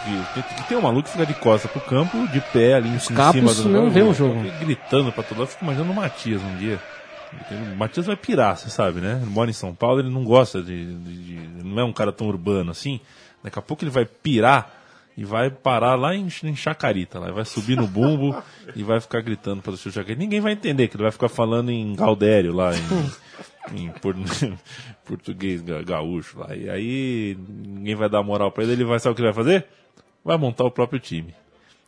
que, tem um maluco que fica de costas pro campo, de pé ali em, em cima do não vê o jogo. Gritando pra todo lado. Eu fico imaginando o Matias um dia. O Matias vai pirar, você sabe, né? Ele mora em São Paulo, ele não gosta de, de- de- Não é um cara tão urbano assim. Daqui a pouco ele vai pirar e vai parar lá em, em Chacarita. Lá, vai subir no bumbo e vai ficar gritando para o seu Chacarita. Ninguém vai entender, que ele vai ficar falando em Galdério lá, em, em por- português ga- gaúcho lá. E aí ninguém vai dar moral para ele, ele vai, sabe o que ele vai fazer? Vai montar o próprio time.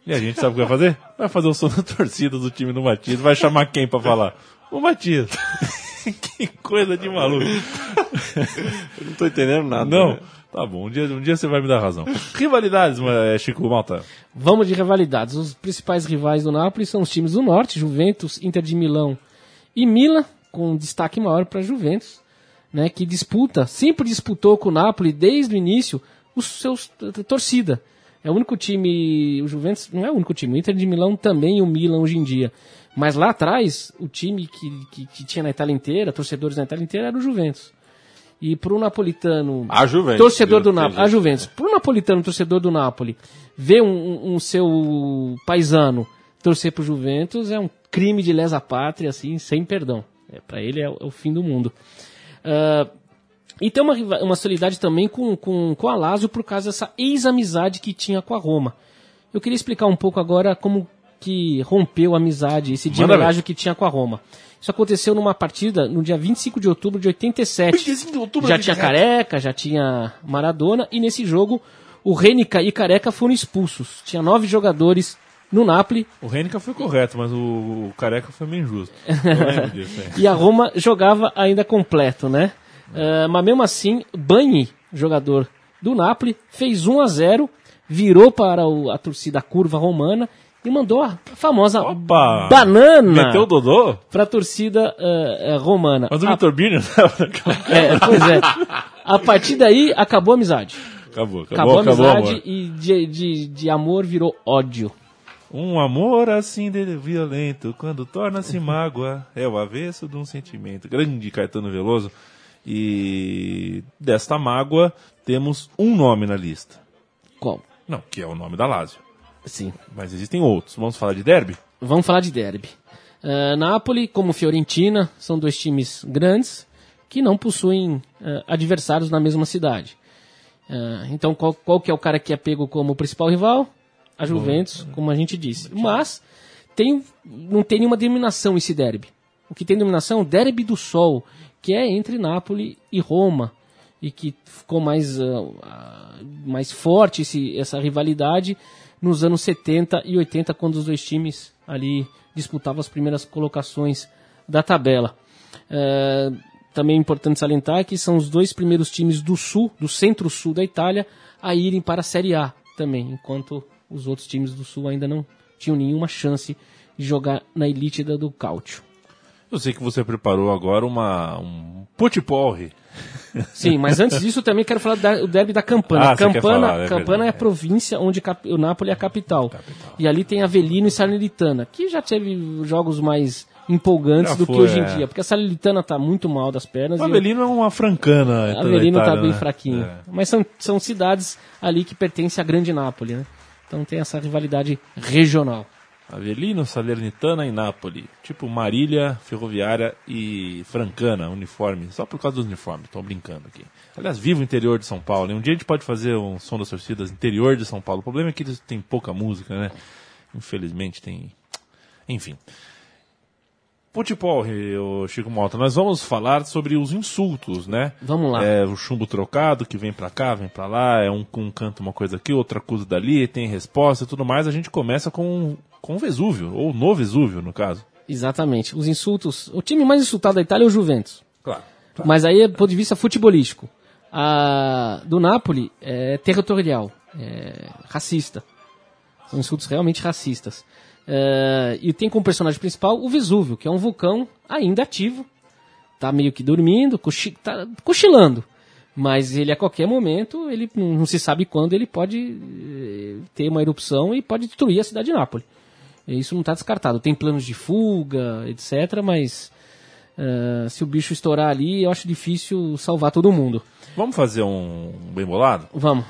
E a gente sabe o que vai fazer? Vai fazer o som da torcida do time do Matias. Vai chamar quem pra falar? O Matias. que coisa de maluco. Eu não tô entendendo nada. Não? né? Tá bom, um dia, um dia você vai me dar razão. Rivalidades, eh, Chico Malta. Vamos de rivalidades. Os principais rivais do Napoli são os times do Norte, Juventus, Inter de Milão e Milan, com destaque maior para Juventus, né, que disputa, sempre disputou com o Napoli desde o início os seus torcida. É o único time, o Juventus não é o único time, o Inter de Milão também e o Milan hoje em dia. Mas lá atrás, o time que, que, que tinha na Itália inteira, torcedores na Itália inteira, era o Juventus. E pro napolitano, A Juventus. torcedor do? Napoli, a. Juventus, pro napolitano, torcedor do Napoli, ver um, um- um seu paisano torcer pro Juventus é um crime de lesa pátria, assim, sem perdão. É, para ele é, o- é o fim do mundo. Ah, e tem uma, uma solidariedade também com, com, com a Lazio por causa dessa ex-amizade que tinha com a Roma. Eu queria explicar um pouco agora como que rompeu a amizade, esse dimerágio que tinha com a Roma. Isso aconteceu numa partida no dia 25 de outubro de 87 já tinha Careca, já tinha Maradona, e nesse jogo o Renica e Careca foram expulsos. Tinha nove jogadores no Napoli O Renica foi correto, mas o, o Careca foi meio injusto. Disso, é. e a Roma jogava ainda completo, né? Ah, mas mesmo assim, Bagni, jogador do Napoli, fez 1 a 0 virou para o- a torcida curva romana e mandou a famosa Opa! banana Meteu o Dodô? para a torcida ah, romana. Mas o A- Vitor tava naquela... é, pois é. A partir daí acabou a amizade. Acabou, Acabou, acabou, a acabou, amizade amor. e de, de, de amor virou ódio. Um amor assim violento, quando torna-se mágoa, é o avesso de um sentimento. Grande Caetano Veloso. E desta mágoa temos um nome na lista. Qual? Não, que é o nome da Lazio. Sim. Mas existem outros. Vamos falar de derby? Vamos falar de derby. Ah, Napoli, como Fiorentina, são dois times grandes que não possuem ah, adversários na mesma cidade. Ah, então, qual, qual que é o cara que é pego como principal rival? A Juventus, como a gente disse. Mas tem, não tem nenhuma denominação esse derby. O que tem denominação é o derby do Sol, que é entre Nápoles e Roma. E que ficou mais, ah, ah, mais forte esse, essa rivalidade nos anos 70 e 80, quando os dois times ali disputavam as primeiras colocações da tabela. É, também é importante salientar que são os dois primeiros times do sul, do centro-sul da Itália, a irem para a Série A também, enquanto os outros times do sul ainda não tinham nenhuma chance de jogar na elite da do Cálcio. Eu sei que você preparou agora uma, um putipolre. Sim, mas antes disso eu também quero falar do derby da Campana. Ah, Campana, falar, é Campana é a província onde o Napoli é a capital. E ali tem Avelino e Salernitana, que já teve jogos mais empolgantes Já do que foi, hoje em é. dia, porque a Salernitana tá muito mal das pernas. O e Avelino é uma francana. Avelino tá Itália, bem né? fraquinho. É. Mas são, são cidades ali que pertencem à grande Nápoles, né? Então tem essa rivalidade regional. Avelino, Salernitana e Nápoles. Tipo Marília, Ferroviária e Francana, uniforme. Só por causa dos uniformes, tô brincando aqui. Aliás, viva o interior de São Paulo. Um dia a gente pode fazer um som das torcidas interior de São Paulo. O problema é que eles têm pouca música, né? Infelizmente tem. Enfim. Futebol, o Chico Malta, nós vamos falar sobre os insultos, né? Vamos lá. É o chumbo trocado que vem pra cá, vem pra lá, é um, um canta uma coisa aqui, outra acusa dali, tem resposta e tudo mais. A gente começa com, com o Vesúvio, ou no Vesúvio, no caso. Exatamente. Os insultos. O time mais insultado da Itália é o Juventus. Claro. Mas aí, do ponto de vista futebolístico, a do Napoli é territorial, é racista. São insultos realmente racistas. É, e tem como personagem principal o Vesúvio, que é um vulcão ainda ativo. Tá meio que dormindo, cochi tá cochilando. Mas ele a qualquer momento, ele não se sabe quando, ele pode eh, ter uma erupção e pode destruir a cidade de Nápoles. Isso não está descartado. Tem planos de fuga, etc. Mas eh, se o bicho estourar ali, eu acho difícil salvar todo mundo. Vamos fazer um bem bolado? Vamos.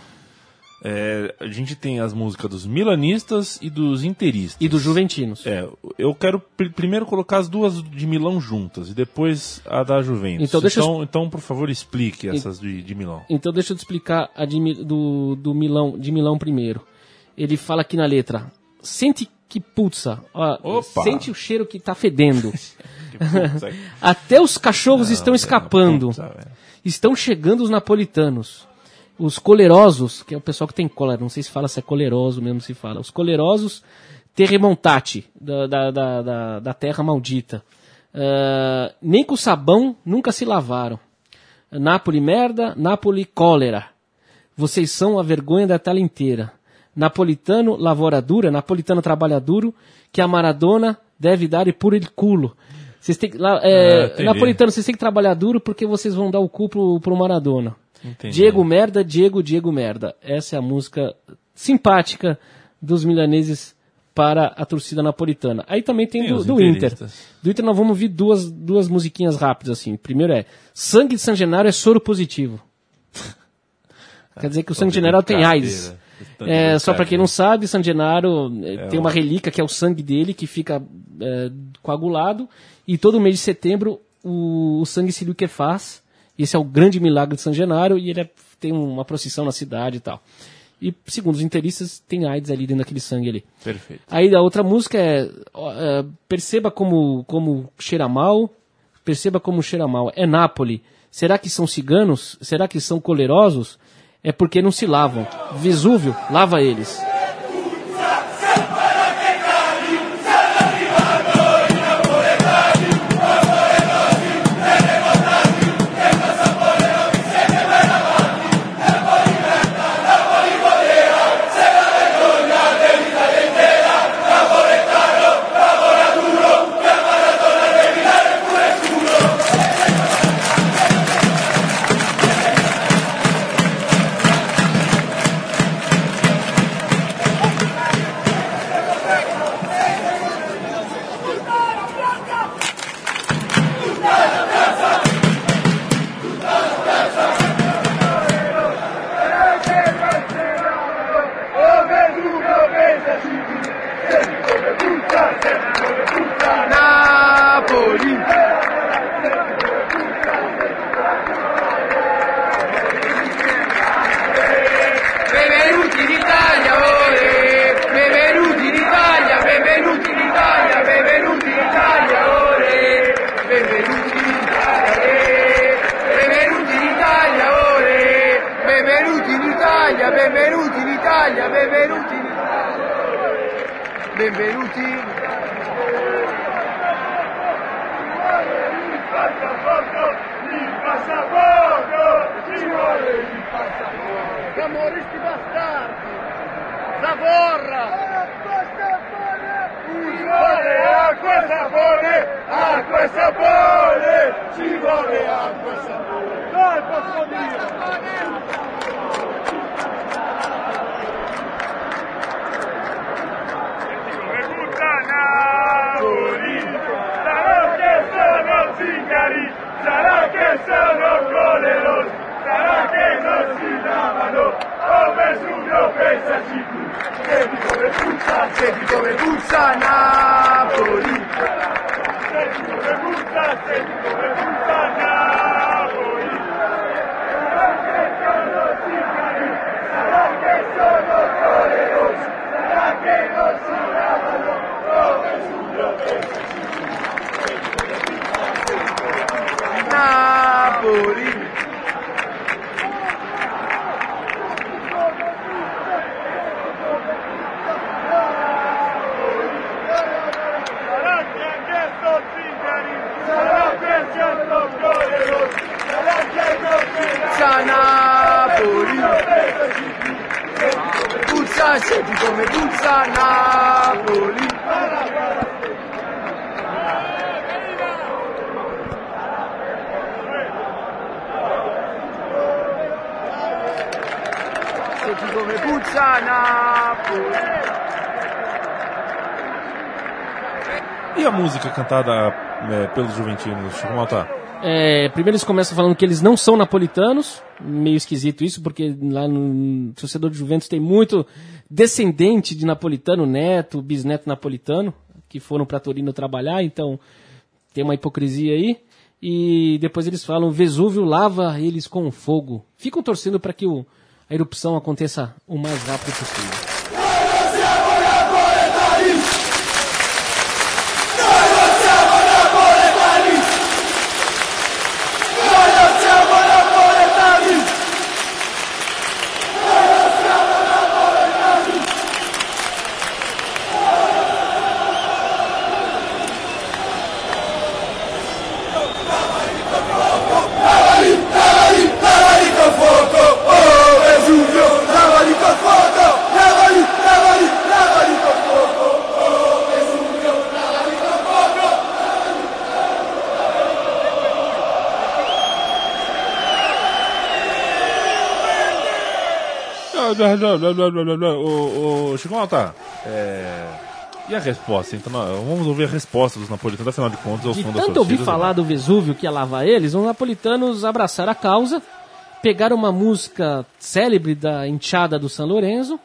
É, a gente tem as músicas dos milanistas e dos interistas. E dos juventinos. É, eu quero pr- primeiro colocar as duas de Milão juntas e depois a da Juventus. Então, deixa eu então, então, por favor, explique essas de, de Milão. Então deixa eu te explicar a de do, do Milão, de Milão primeiro. Ele fala aqui na letra: sente que pulsa, ó, sente o cheiro que tá fedendo. Que putz, é- Até os cachorros estão Não, escapando. puta, velho. Estão chegando os napolitanos. Os colerosos, que é o pessoal que tem cólera, não sei se fala se é coleroso mesmo se fala. Os colerosos terremontati, da, da, da, da, terra maldita. Ah, nem com sabão nunca se lavaram. Nápoles merda, Nápoles cólera. Vocês são a vergonha da tela inteira. Napolitano lavora dura, napolitano trabalha duro, que a Maradona deve dar e por ele culo. Vocês têm que, é, Ah, napolitano, vocês têm que trabalhar duro porque vocês vão dar o cu pro, pro Maradona. Entendi. Diego merda, Diego, Diego merda. Essa é a música simpática dos milaneses para a torcida napolitana. Aí também tem, Tem do, do Inter. Do Inter nós vamos ouvir duas, duas musiquinhas rápidas assim. Primeiro é Sangue de San Genaro é soro positivo. Quer dizer que o San Genaro tem AIDS. brincadeira. É, só para quem não sabe, San Genaro é, tem uma relíquia que é o sangue dele que fica é, coagulado e todo mês de setembro o, o sangue se liquefaz. Esse é o grande milagre de San Genaro e ele é- tem uma procissão na cidade e tal. E segundo os interistas, tem AIDS ali dentro daquele sangue ali. Perfeito. Aí a outra música é, ó, é, perceba como, como cheira mal, perceba como cheira mal. É Nápoles. Será que são ciganos? Será que são colerosos? É porque não se lavam. Vesúvio, lava eles. Música cantada é, pelos juventinos, Chico Malta? É, primeiro eles começam falando que eles não são napolitanos, meio esquisito isso, porque lá no torcedor de Juventus tem muito descendente de napolitano, neto, bisneto napolitano, que foram para Torino trabalhar, então tem uma hipocrisia aí. E depois eles falam, Vesúvio lava eles com fogo. Ficam torcendo para que o- a erupção aconteça o mais rápido possível. Ô, ô, Chico Malta, é... E a resposta? Então, vamos ouvir a resposta dos napolitanos, afinal de contas, eu De tanto ouvir torcidas, falar do Vesúvio que ia lavar eles, os napolitanos abraçaram a causa, pegaram uma música célebre da enxada do São Lourenço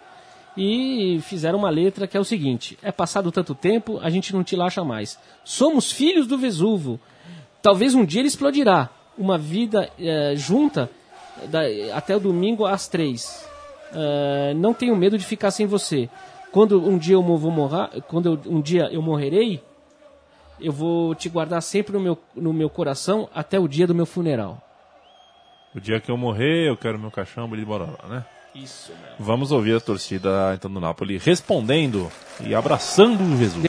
e fizeram uma letra que é o seguinte: É passado tanto tempo, a gente não te laxa mais. Somos filhos do Vesúvio. Talvez um dia ele explodirá. Uma vida eh, junta da- até o domingo às três. Eh, não tenho medo de ficar sem você. Quando um dia eu vou morrer, quando eu- um dia eu morrerei, eu vou te guardar sempre no meu, no meu coração até o dia do meu funeral. O dia que eu morrer, eu quero meu caixão de Bororó, né? Isso. Vamos ouvir a torcida então do Napoli respondendo e abraçando o Jesus.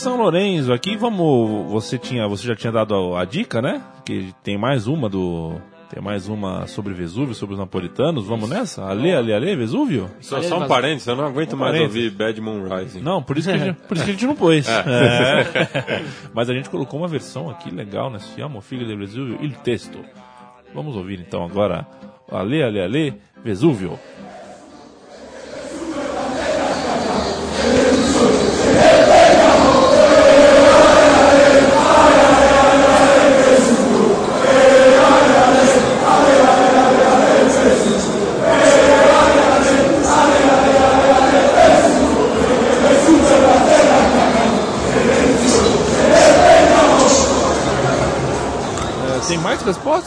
São Lourenço. Aqui vamos. Você tinha, você já tinha dado a, a dica, né? Que tem mais uma do. Tem mais uma sobre Vesúvio, sobre os napolitanos. Vamos nessa? Ale, ale, ale, Vesúvio? Só, só um parênteses, eu não aguento mais parênteses. ouvir Bad Moon Rising. Não, por isso que a gente, por isso que a gente não pôs. É. Mas a gente colocou uma versão aqui legal, né? Se chama O Filho de Vesúvio, Il Texto. Vamos ouvir então agora. Ale, ale, ale, Vesúvio.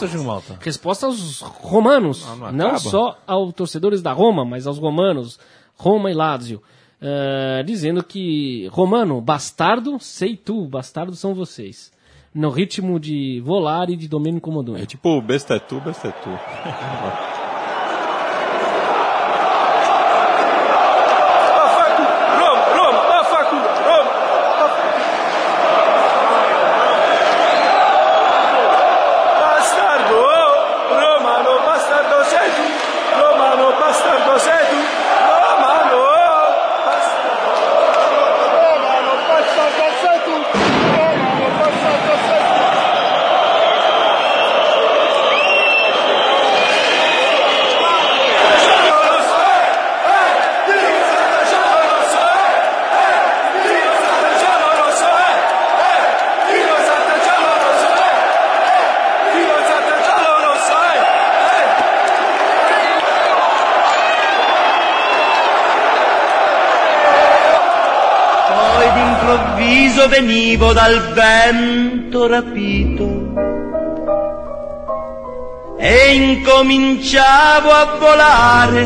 Mais respostas, Chico Malta? Resposta aos romanos, Ah, não não, acaba? só aos torcedores da Roma, mas aos romanos, Roma e Lazio, eh, dizendo que romano, bastardo, sei tu, bastardo são vocês. No ritmo de Volare e de Domenico É Modugno. tipo besta é tu, besta é tu. venivo dal vento rapito e incominciavo a volare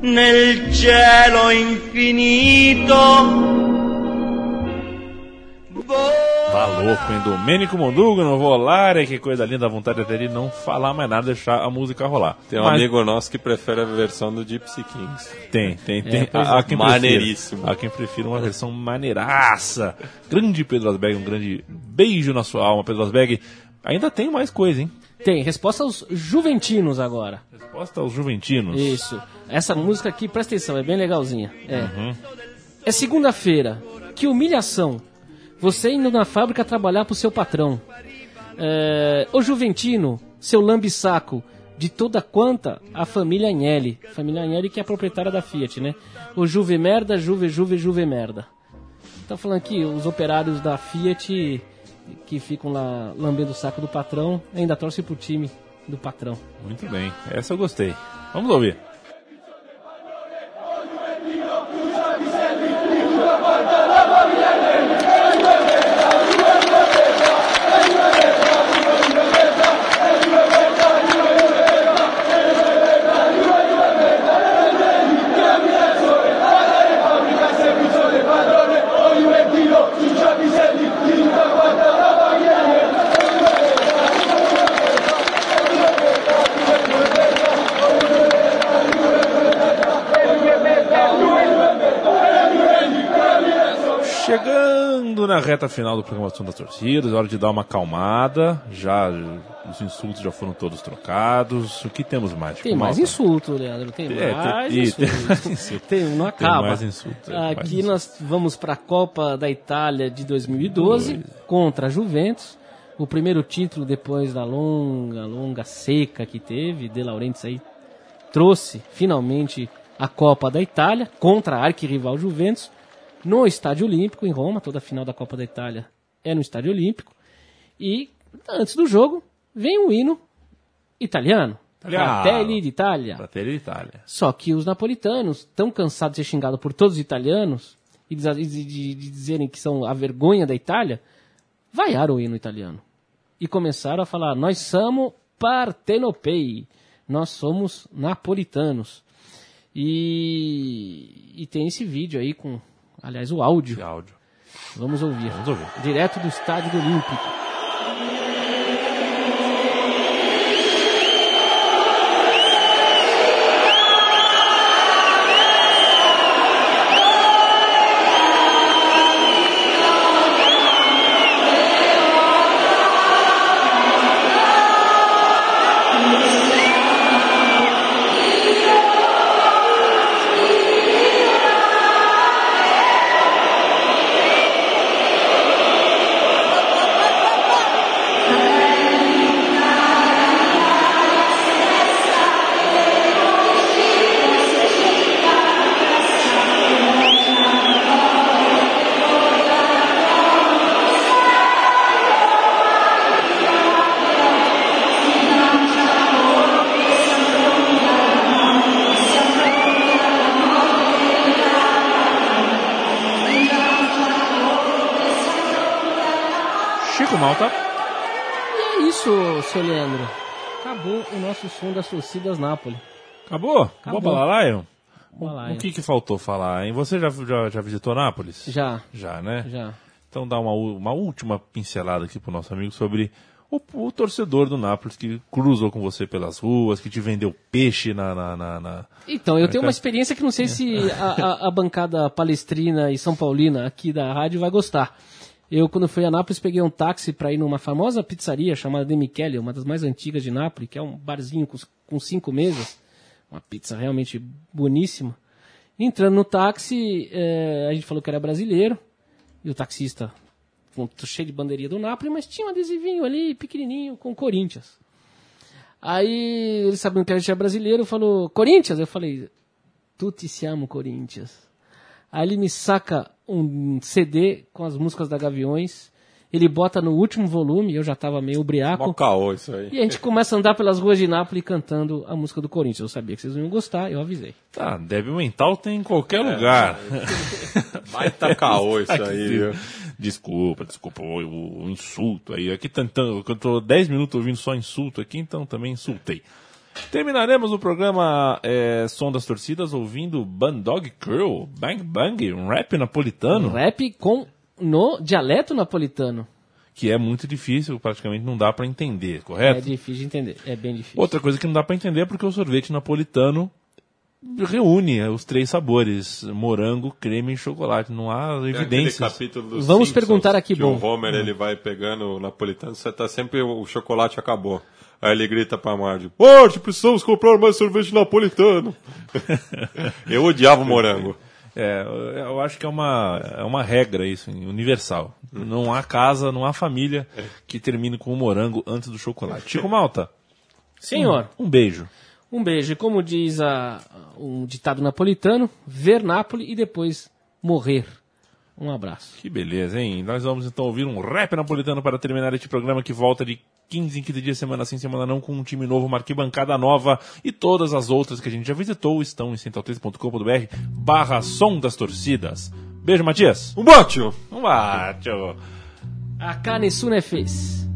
nel cielo infinito. Hein? Domênico Mondugo, não vou lá, que coisa linda, a vontade até de não falar mais nada, deixar a música rolar. Tem um Mas amigo nosso que prefere a versão do Gypsy Kings. Tem, tem, tem. pois há, é. há quem Maneiríssimo. prefira, há quem prefira uma versão maneiraça. Grande Pedro Asberg, um grande beijo na sua alma, Pedro Asberg. Ainda tem mais coisa, hein? Tem, resposta aos juventinos agora. Resposta aos juventinos. Isso. Essa música aqui, presta atenção, é bem legalzinha. É. Uhum. É segunda-feira. Que humilhação. Você indo na fábrica trabalhar pro seu patrão. É... O Juventino, seu lambisaco, de toda quanta a família Agnelli. Família Agnelli que é a proprietária da Fiat, né? O Juve merda, Juve, Juve, Juve merda. Tá falando aqui, os operários da Fiat que ficam lá lambendo o saco do patrão ainda torcem pro time do patrão. Muito bem, essa eu gostei. Vamos ouvir. Reta final do programação das torcidas, é hora de dar uma acalmada. Já os insultos já foram todos trocados. O que temos mais? Tem mais insulto, Leandro. Tem É, mais tem- insulto. tem mais insulto. Tem, não acaba. mais insulto, é, mais Aqui insulto. nós vamos para a Copa da Itália de 2012 contra a Juventus. O primeiro título depois da longa, longa seca que teve. De Laurentiis aí trouxe finalmente a Copa da Itália contra a arquirrival Juventus no Estádio Olímpico em Roma. Toda a final da Copa da Itália é no Estádio Olímpico. E antes do jogo vem um hino italiano. Italiano. Fratelli d'Italia. Fratelli d'Italia. Só que os napolitanos, tão cansados de ser xingados por todos os italianos e de, de- de- de dizerem que são a vergonha da Itália, vaiaram o hino italiano. E começaram a falar: Nós somos partenopei, nós somos napolitanos. E, e tem esse vídeo aí com, aliás, o áudio. Áudio. Vamos ouvir. Vamos ouvir. Direto do Estádio do Olímpico. Isso, Leandro. Acabou o nosso som das torcidas Nápoles. Acabou? Acabou a Balalaio? Balalaio. O que, que faltou falar, hein? Você já, já, já visitou Nápoles? Já, Já, né? já. Então dá uma, uma última pincelada aqui pro nosso amigo sobre o, o torcedor do Nápoles que cruzou com você pelas ruas, que te vendeu peixe na... na, na- na- Então, eu tenho uma experiência que não sei se a, a- a bancada palestrina e São Paulina aqui da rádio vai gostar. Eu, quando fui a Nápoles, peguei um táxi para ir numa famosa pizzaria chamada De Michele, uma das mais antigas de Nápoles, que é um barzinho com, com cinco mesas. Uma pizza realmente boníssima. Entrando no táxi, eh, a gente falou que era brasileiro. E o taxista, cheio de bandeirinha do Nápoles, mas tinha um adesivinho ali, pequenininho, com Corinthians. Aí, ele sabendo que a gente é brasileiro, falou, Corinthians? Eu falei, tutti siamo Corinthians. Aí ele me saca um CD com as músicas da Gaviões, ele bota no último volume, eu já tava meio Mó briaco, caô isso aí. e a gente começa a andar pelas ruas de Nápoles cantando a música do Corinthians. Eu sabia que vocês iam gostar, eu avisei. Tá, débil mental tem em qualquer lugar. Baita caô isso aí, viu? Desculpa, desculpa o, o insulto aí. Aqui tentando, eu tô 10 minutos ouvindo só insulto aqui, então também insultei. Terminaremos o programa é, Som das Torcidas ouvindo Bandog Curl, Bang Bang, um rap napolitano, Rap com no dialeto napolitano. que é muito difícil, praticamente não dá pra entender, É correto? difícil de entender, é bem difícil. Outra coisa que não dá pra entender é porque o sorvete napolitano reúne os três sabores, morango, creme e chocolate. Não há evidências. capítulo dos Vamos Simpsons perguntar aqui, que bom. o Homer ele vai pegando o napolitano, você tá sempre o chocolate acabou. Aí ele grita pra Marge: Marge, precisamos comprar mais sorvete napolitano. Eu odiava o morango. É, eu acho que é uma, é uma regra isso, universal. Não há casa, não há família que termine com o morango antes do chocolate. Chico Malta, Senhor, um beijo. Um beijo. E Como diz a, um ditado napolitano, ver Nápoles e depois morrer. Um abraço. Que beleza, hein? Nós vamos então ouvir um rap napolitano para terminar este programa que volta de 15 em 15 dias, semana sim, semana não, com um time novo, uma arquibancada nova e todas as outras que a gente já visitou estão em central3.com.br barra som das torcidas. Beijo, Matias. Um bate! Um bate. Acá nessuno é fez.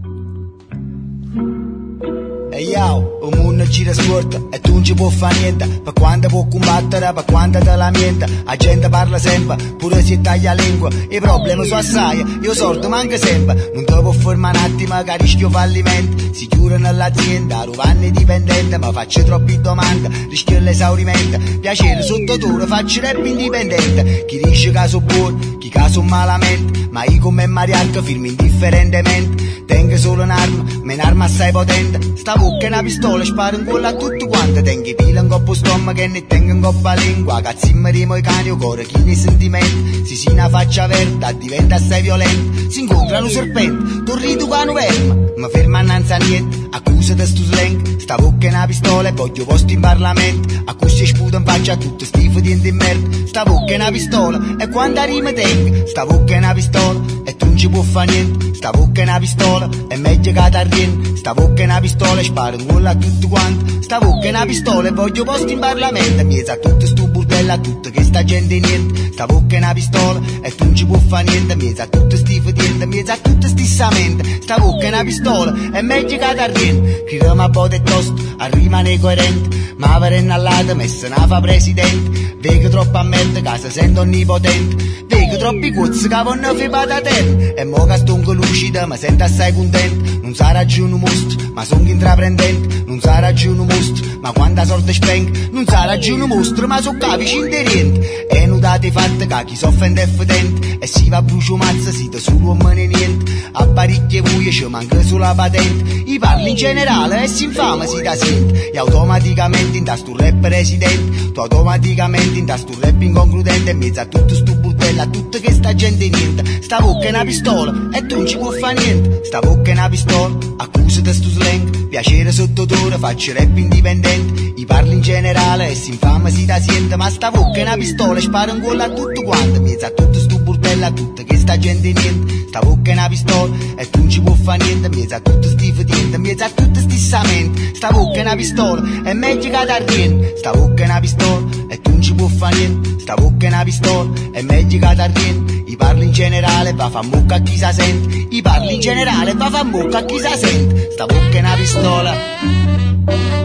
E yo, il mondo gira sporca e tu non ci puoi fare niente. Per quando può combattere, per quando te lamenta La gente parla sempre, pure si taglia la lingua. I problemi sono assai, io sordo manca sempre. Non te può fermare un attimo che rischio fallimento. Si chiudono l'azienda, ruvanno i dipendenti Ma faccio troppe domande, rischio l'esaurimento. Piacere sotto tono, faccio rap indipendente. Chi dice che sono buono, chi sono malamente. Ma io come Mariarca firmo indifferentemente. Tengo solo un'arma, ma un'arma assai potente. Sta bocca una pistola, sparo in culo a tutto quanto Tengo i pila in coppa stomaco e ne tengo in coppa lingua. Cazzimma rimo i cani o cuore, chi ne sentimenti. Si si una faccia aperta, diventa assai violenta. Si incontrano un serpente, tu che non ferma Ma ferma annanzi a niente, accusa di sto slang. Sta bocca è una pistola e voglio posto in Parlamento. Accusi sputa in faccia a tutto schifo di di merda. Sta bocca è una pistola e quando rima tengo Sta bocca è una pistola e tu non ci può fare niente. Sta bocca è una pistola è meglio che t'arrien Sta bocca è una pistola e sparo culo a tutto quanto Sta bocca una pistola e voglio posto in Parlamento. Mi sa tutto sto burdello a tutta questa gente niente. Sta bocca è una pistola e tu non ci può fare niente. Mi sa tutto sti fediente, mi sa tutto stissamente Sta bocca è una pistola è meglio che t'arrien Cridiamo a botte e tosto, a rimane coerente. Ma avere al lato messa na fa presidente. Vedo troppa merda che si sento onnipotente. Vedo troppi cuzzi che vanno fi patatene E mo che stonco lucido mi sento assai contento. Non sarà giù un mostro, ma sono intraprendente. Non sarà giù un mostro, ma quando la sorte speng Non sarà giù un mostro, ma sono capici inderiente E non date fatte che chi s'offende è fedente E si va a brucio mazza, si da solo né niente A parecchie buie ci manca solo la patente. I parli in generale e si infama si da sente E automaticamente in sto rap residente Tu automaticamente in sto rap inconcludente In mezzo a tutto sto burdello, a tutta questa gente niente Sta bocca è una pistola e tu non ci può fare niente Sta bocca è una pistola, accusa di sto slang. Piacere sotto tono, faccio rap indipendente. I parli in generale e si infama si da siente Ma sta bocca è una pistola e sparo in culo a tutto quanto mezzo a tutto sto burdello, a tutta questa gente niente Sta bocca è una pistola e tu non ci può fare niente mezzo a tutto sti fediente, in mezzo a tutto stissamente Sta bocca è una pistola è meglio che t'arrien Sta bocca è una pistola e tu non ci può fare niente Sta bocca è una pistola è meglio che t'arrien I parli in generale, va fa mucca a chi sa sente. I parli in generale, va fa mucca a chi sa sente. Sta bocca è una pistola.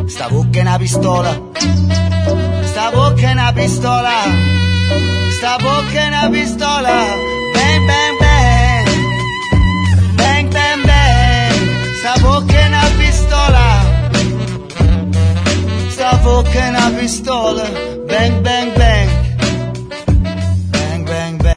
Sta bocca è una pistola. Bocca è una pistola. Sta bocca è una pistola. Bang bang bang. Bang bang bang. Sta bocca è una pistola. Sta bocca è una pistola. Bang bang bang.